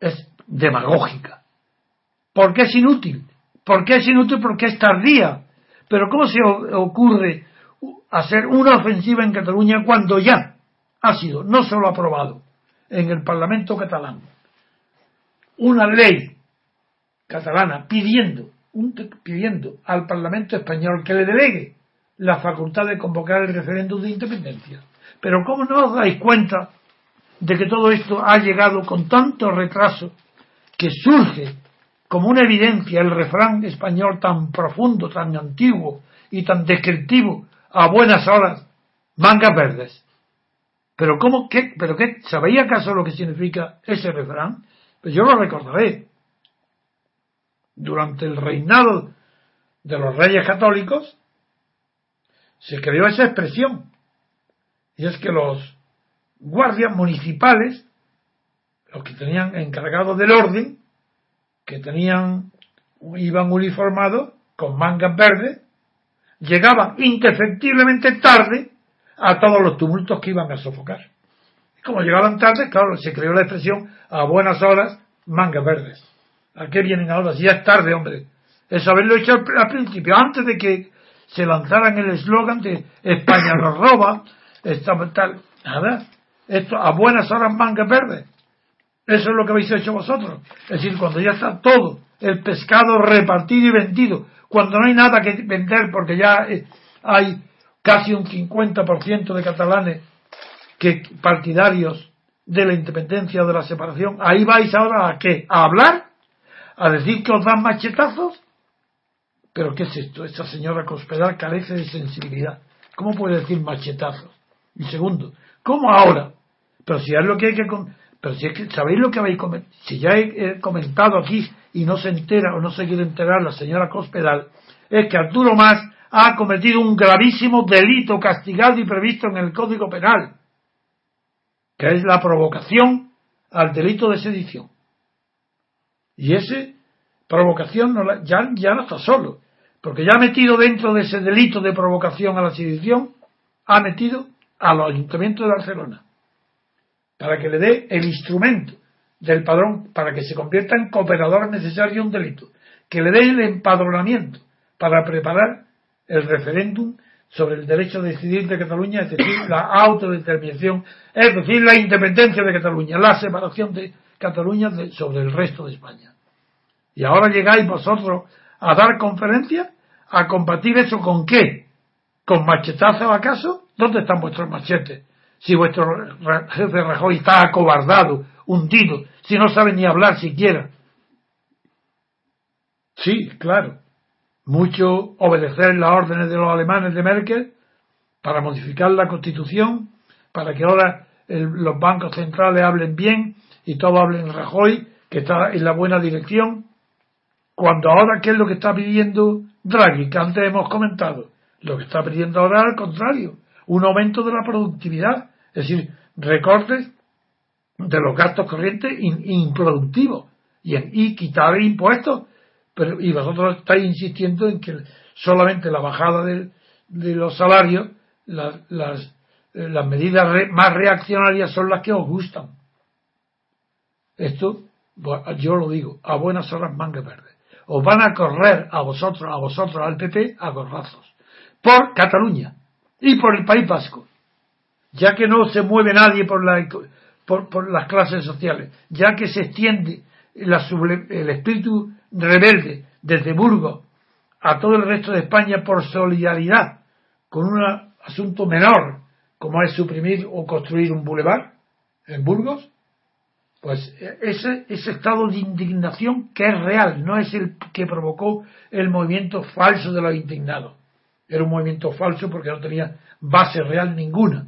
es demagógica. ¿Por qué es inútil? ¿Por qué es inútil? Porque es tardía. Pero ¿cómo se ocurre hacer una ofensiva en Cataluña cuando ya ha sido no solo aprobado en el Parlamento catalán una ley catalana pidiendo, pidiendo al Parlamento español que le delegue la facultad de convocar el referéndum de independencia? Pero ¿cómo no os dais cuenta de que todo esto ha llegado con tanto retraso que surge como una evidencia el refrán español tan profundo, tan antiguo y tan descriptivo, a buenas horas, mangas verdes. Pero cómo, qué, pero qué, ¿sabéis acaso lo que significa ese refrán? Pues yo lo recordaré. Durante el reinado de los reyes católicos se creó esa expresión. Y es que los guardias municipales, los que tenían encargado del orden, que tenían, iban uniformados con mangas verdes, llegaban indefectiblemente tarde a todos los tumultos que iban a sofocar. Como llegaban tarde, claro, se creó la expresión a buenas horas, mangas verdes. ¿A qué vienen ahora? Si ya es tarde, hombre. Eso haberlo hecho al, principio, antes de que se lanzaran el eslogan de España nos roba, esta, tal, nada. Esto, a buenas horas, mangas verdes. Eso es lo que habéis hecho vosotros. Es decir, cuando ya está todo el pescado repartido y vendido, cuando no hay nada que vender porque ya eh, hay casi un 50% de catalanes que partidarios de la independencia o de la separación, ahí vais ahora a qué? ¿A hablar? ¿A decir que os dan machetazos? ¿Pero qué es esto? Esta señora Cospedal carece de sensibilidad. ¿Cómo puede decir machetazos? Y segundo, ¿cómo ahora? Pero si es lo que hay que... Pero si es que, ¿sabéis lo que habéis comentado? Si ya he comentado aquí y no se entera o no se quiere enterar la señora Cospedal, es que Arturo Más ha cometido un gravísimo delito castigado y previsto en el Código Penal, que es la provocación al delito de sedición. Y ese provocación no ya, ya no está solo, porque ya ha metido dentro de ese delito de provocación a la sedición, ha metido a los ayuntamientos de Barcelona, para que le dé el instrumento del padrón, para que se convierta en cooperador necesario un delito, que le dé el empadronamiento para preparar el referéndum sobre el derecho a decidir de Cataluña, es decir, la autodeterminación, es decir, la independencia de Cataluña, la separación de Cataluña sobre el resto de España. Y ahora llegáis vosotros a dar conferencias, a combatir eso con qué? ¿Con machetazos acaso? ¿Dónde están vuestros machetes? Si vuestro jefe Rajoy está acobardado, hundido, si no sabe ni hablar siquiera. Sí, claro. Mucho obedecer las órdenes de los alemanes de Merkel para modificar la constitución, para que ahora los bancos centrales hablen bien y todo hablen Rajoy, que está en la buena dirección. Cuando ahora, ¿qué es lo que está pidiendo Draghi? Que antes hemos comentado. Lo que está pidiendo ahora es al contrario, un aumento de la productividad, es decir, recortes de los gastos corrientes improductivos y, y quitar impuestos. Pero, y vosotros estáis insistiendo en que solamente la bajada de, los salarios, las, eh, las, medidas más reaccionarias son las que os gustan. Esto, yo lo digo, a buenas horas manga verde os van a correr a vosotros, a vosotros, al PP, a gorrazos. Por Cataluña y por el País Vasco. Ya que no se mueve nadie por, la, por, las clases sociales, ya que se extiende el espíritu rebelde desde Burgos a todo el resto de España por solidaridad con un asunto menor como es suprimir o construir un bulevar en Burgos, pues ese, ese estado de indignación que es real, no es el que provocó el movimiento falso de los indignados. Era un movimiento falso porque no tenía base real ninguna.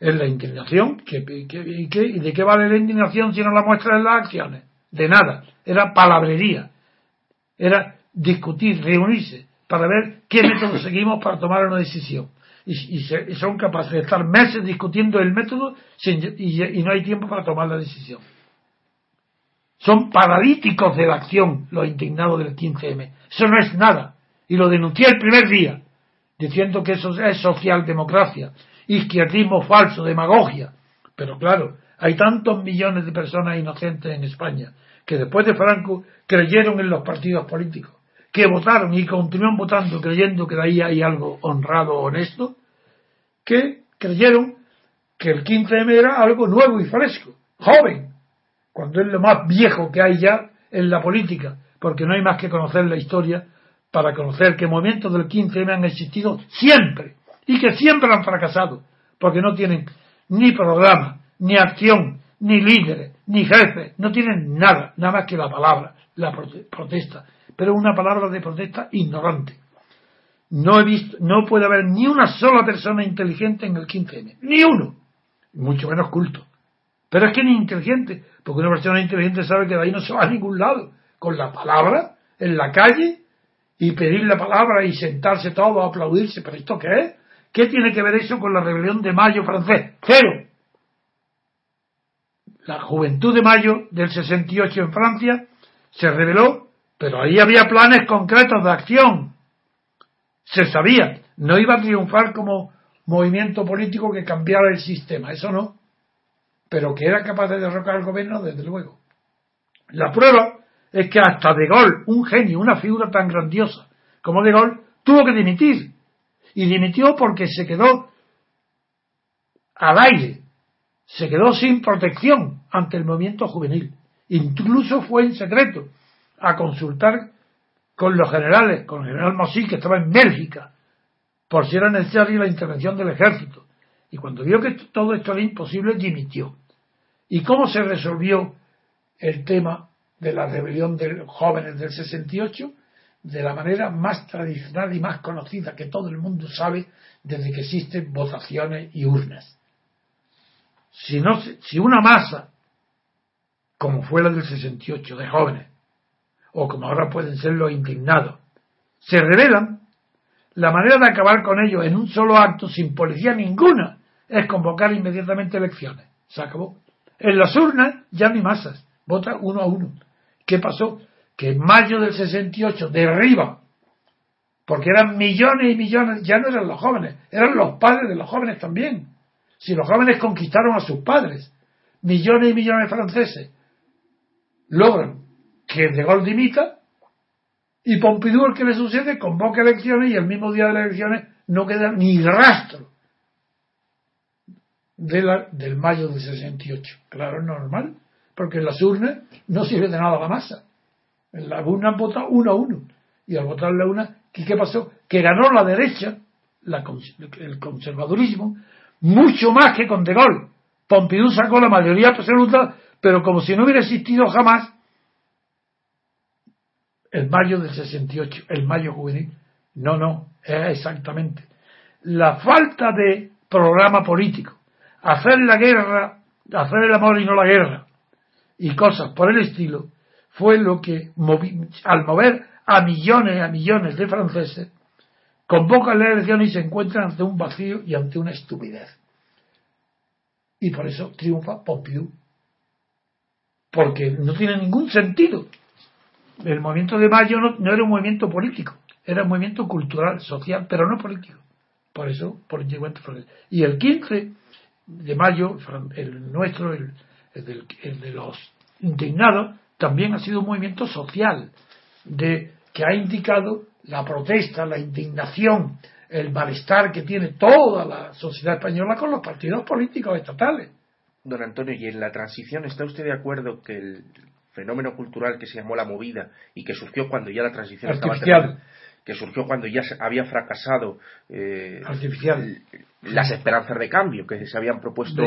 Es la indignación. y, ¿Y de qué vale la indignación si no la muestra en las acciones? De nada. Era palabrería. Era discutir, reunirse para ver qué método seguimos para tomar una decisión y, son capaces de estar meses discutiendo el método y, no hay tiempo para tomar la decisión. Son paralíticos de la acción los indignados del 15M. Eso no es nada. Y lo denuncié el primer día, diciendo que eso es socialdemocracia, izquierdismo falso, demagogia. Pero claro, hay tantos millones de personas inocentes en España que después de Franco creyeron en los partidos políticos que votaron y continúan votando creyendo que de ahí hay algo honrado honesto, que creyeron que el 15M era algo nuevo y fresco, joven, cuando es lo más viejo que hay ya en la política, porque no hay más que conocer la historia para conocer que movimientos del 15M han existido siempre y que siempre han fracasado, porque no tienen ni programa, ni acción, ni líderes, ni jefes, no tienen nada, nada más que la palabra, la protesta pero una palabra de protesta ignorante. No he visto, no puede haber ni una sola persona inteligente en el 15M, ni uno, mucho menos culto. Pero es que ni inteligente, porque una persona inteligente sabe que de ahí no se va a ningún lado. Con la palabra, en la calle, y pedir la palabra y sentarse todo a aplaudirse. ¿Pero esto qué es? ¿Qué tiene que ver eso con la rebelión de mayo francés? Cero. La juventud de mayo del 68 en Francia se rebeló pero ahí había planes concretos de acción. Se sabía, no iba a triunfar como movimiento político que cambiara el sistema, eso no. Pero que era capaz de derrocar al gobierno, desde luego. La prueba es que hasta De Gaulle, un genio, una figura tan grandiosa como De Gaulle, tuvo que dimitir. Y dimitió porque se quedó al aire, se quedó sin protección ante el movimiento juvenil. Incluso fue en secreto a consultar con los generales, con el general Mossy, que estaba en Bélgica, por si era necesaria la intervención del ejército. Y cuando vio que todo esto era imposible, dimitió. ¿Y cómo se resolvió el tema de la rebelión de los jóvenes del 68? De la manera más tradicional y más conocida que todo el mundo sabe desde que existen votaciones y urnas. Si, no, si una masa, como fue la del 68, de jóvenes, o como ahora pueden ser los indignados, se rebelan, la manera de acabar con ellos en un solo acto, sin policía ninguna, es convocar inmediatamente elecciones. Se acabó. En las urnas ya hay masas, vota uno a uno. ¿Qué pasó? Que en mayo del 68 derriba, porque eran millones y millones, ya no eran los jóvenes, eran los padres de los jóvenes también. Si los jóvenes conquistaron a sus padres, millones y millones de franceses logran que De Gaulle dimita y Pompidou, el que le sucede, convoca elecciones y el mismo día de las elecciones no queda ni rastro de la, del mayo del 68. Claro, es normal, porque en las urnas no sirve de nada la masa. Las urnas vota uno a uno. Y al votar la una, ¿qué pasó? Que ganó la derecha, la, el conservadurismo, mucho más que con De Gaulle. Pompidou sacó la mayoría absoluta, pero como si no hubiera existido jamás el mayo del 68, el mayo juvenil. No, no, es exactamente. La falta de programa político, hacer la guerra, hacer el amor y no la guerra, y cosas por el estilo, fue lo que, al mover a millones y a millones de franceses, convocan la elección y se encuentran ante un vacío y ante una estupidez. Y por eso triunfa Pompidou. Porque no tiene ningún sentido. El movimiento de mayo no, era un movimiento político, era un movimiento cultural, social, pero no político. Por eso, por Y el 15 de mayo, el nuestro, el, de los indignados, también ha sido un movimiento social, de, que ha indicado la protesta, la indignación, el malestar que tiene toda la sociedad española con los partidos políticos estatales. Don Antonio, ¿y en la transición está usted de acuerdo que el fenómeno cultural que se llamó la movida y que surgió cuando ya la transición estaba terminada, que surgió cuando ya había fracasado eh, Artificial. las esperanzas de cambio que se habían propuesto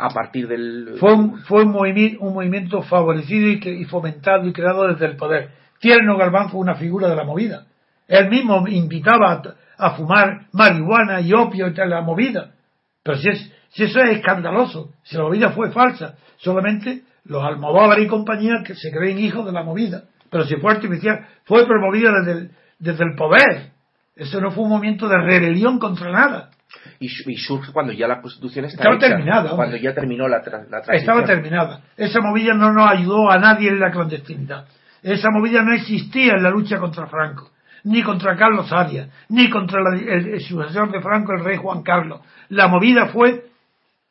a partir del fue un, fue un, movimiento, un movimiento favorecido y, que, y fomentado y creado desde el poder. Tierno Galván fue una figura de la movida. Él mismo invitaba a, fumar marihuana y opio y la movida. Pero si, es, si eso es escandaloso si la movida fue falsa solamente los Almodóvar y compañía que se creen hijos de la movida. Pero si fue artificial fue promovida desde el, desde el poder. Eso no fue un movimiento de rebelión contra nada. Y, surge cuando ya la Constitución estaba, terminada. Cuando ya terminó la, la transición. Estaba terminada. Esa movida no nos ayudó a nadie en la clandestinidad. Esa movida no existía en la lucha contra Franco, ni contra Carlos Arias, ni contra el, sucesor de Franco, el rey Juan Carlos. La movida fue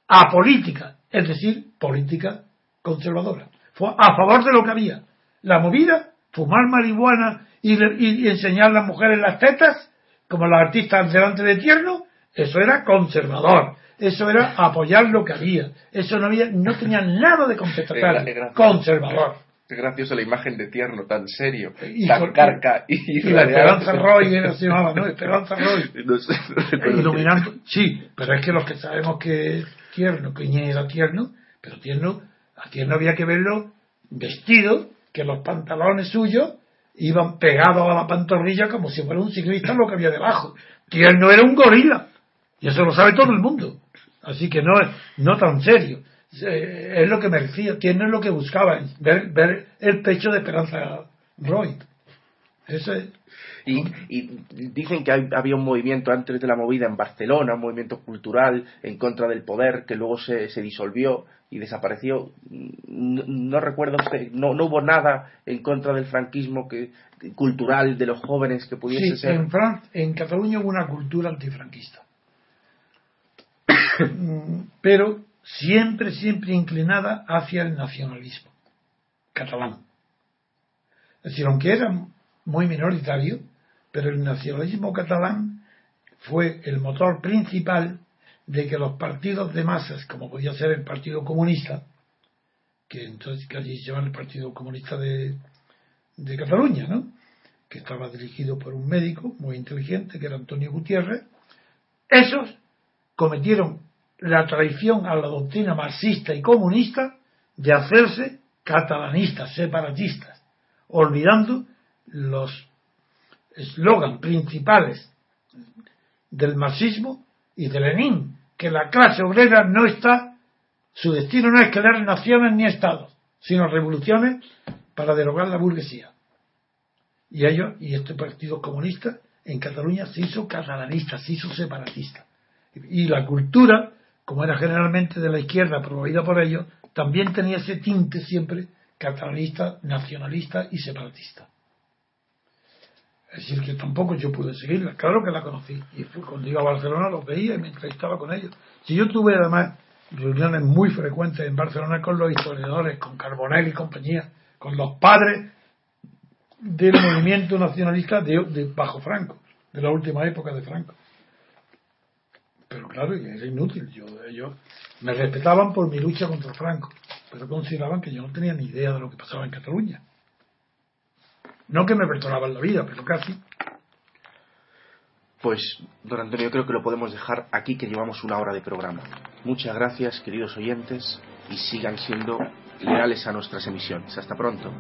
apolítica, es decir, política conservadora. Fue a favor de lo que había. La movida, fumar marihuana y, enseñar a las mujeres las tetas, como los artistas delante de tierno, eso era conservador, eso era apoyar lo que había, eso no había, no tenía nada de contestatario, conservador. Es gracioso la imagen de tierno, tan serio, y tan carca. Y, la Esperanza Roy era, se llamaba, ¿no? Esperanza Roy. Iluminando, sí, pero es que los que sabemos que tierno, que era tierno, pero tierno, a tierno había que verlo vestido, que los pantalones suyos iban pegados a la pantorrilla como si fuera un ciclista lo que había debajo. Que él no era un gorila. Y eso lo sabe todo el mundo. Así que no, no tan serio. Es lo que merecía. Tiene lo que buscaba. Ver, ver el pecho de Esperanza Roy. Eso es. Y, dicen que había un movimiento antes de la movida en Barcelona, un movimiento cultural en contra del poder que luego se, se disolvió y desapareció. No, recuerdo, no, no hubo nada en contra del franquismo que, cultural de los jóvenes que pudiese ser. En, en Cataluña hubo una cultura antifranquista. Pero siempre, siempre inclinada hacia el nacionalismo catalán. Es decir, aunque era muy minoritario, pero el nacionalismo catalán fue el motor principal de que los partidos de masas, como podía ser el Partido Comunista, que entonces que se llama el Partido Comunista de, de Cataluña, ¿no? que estaba dirigido por un médico muy inteligente, que era Antonio Gutiérrez, esos cometieron la traición a la doctrina marxista y comunista de hacerse catalanistas, separatistas, olvidando los eslogan principales del marxismo y de Lenin, que la clase obrera no está, su destino no es crear naciones ni estados, sino revoluciones para derogar la burguesía. Y ellos, y este partido comunista en Cataluña se hizo catalanista, se hizo separatista. Y la cultura, como era generalmente de la izquierda promovida por ellos, también tenía ese tinte siempre catalanista, nacionalista y separatista. Es decir, que tampoco yo pude seguirla. Claro que la conocí. Y cuando iba a Barcelona los veía y me entrevistaba con ellos. Si yo tuve además reuniones muy frecuentes en Barcelona con los historiadores, con Carbonell y compañía, con los padres del movimiento nacionalista de, bajo Franco, de la última época de Franco. Pero claro, era inútil. Yo, ellos me respetaban por mi lucha contra Franco, pero consideraban que yo no tenía ni idea de lo que pasaba en Cataluña. No que me perdonaban la vida, pero casi. Pues, don Antonio, yo creo que lo podemos dejar aquí, que llevamos una hora de programa. Muchas gracias, queridos oyentes, y sigan siendo leales a nuestras emisiones. Hasta pronto.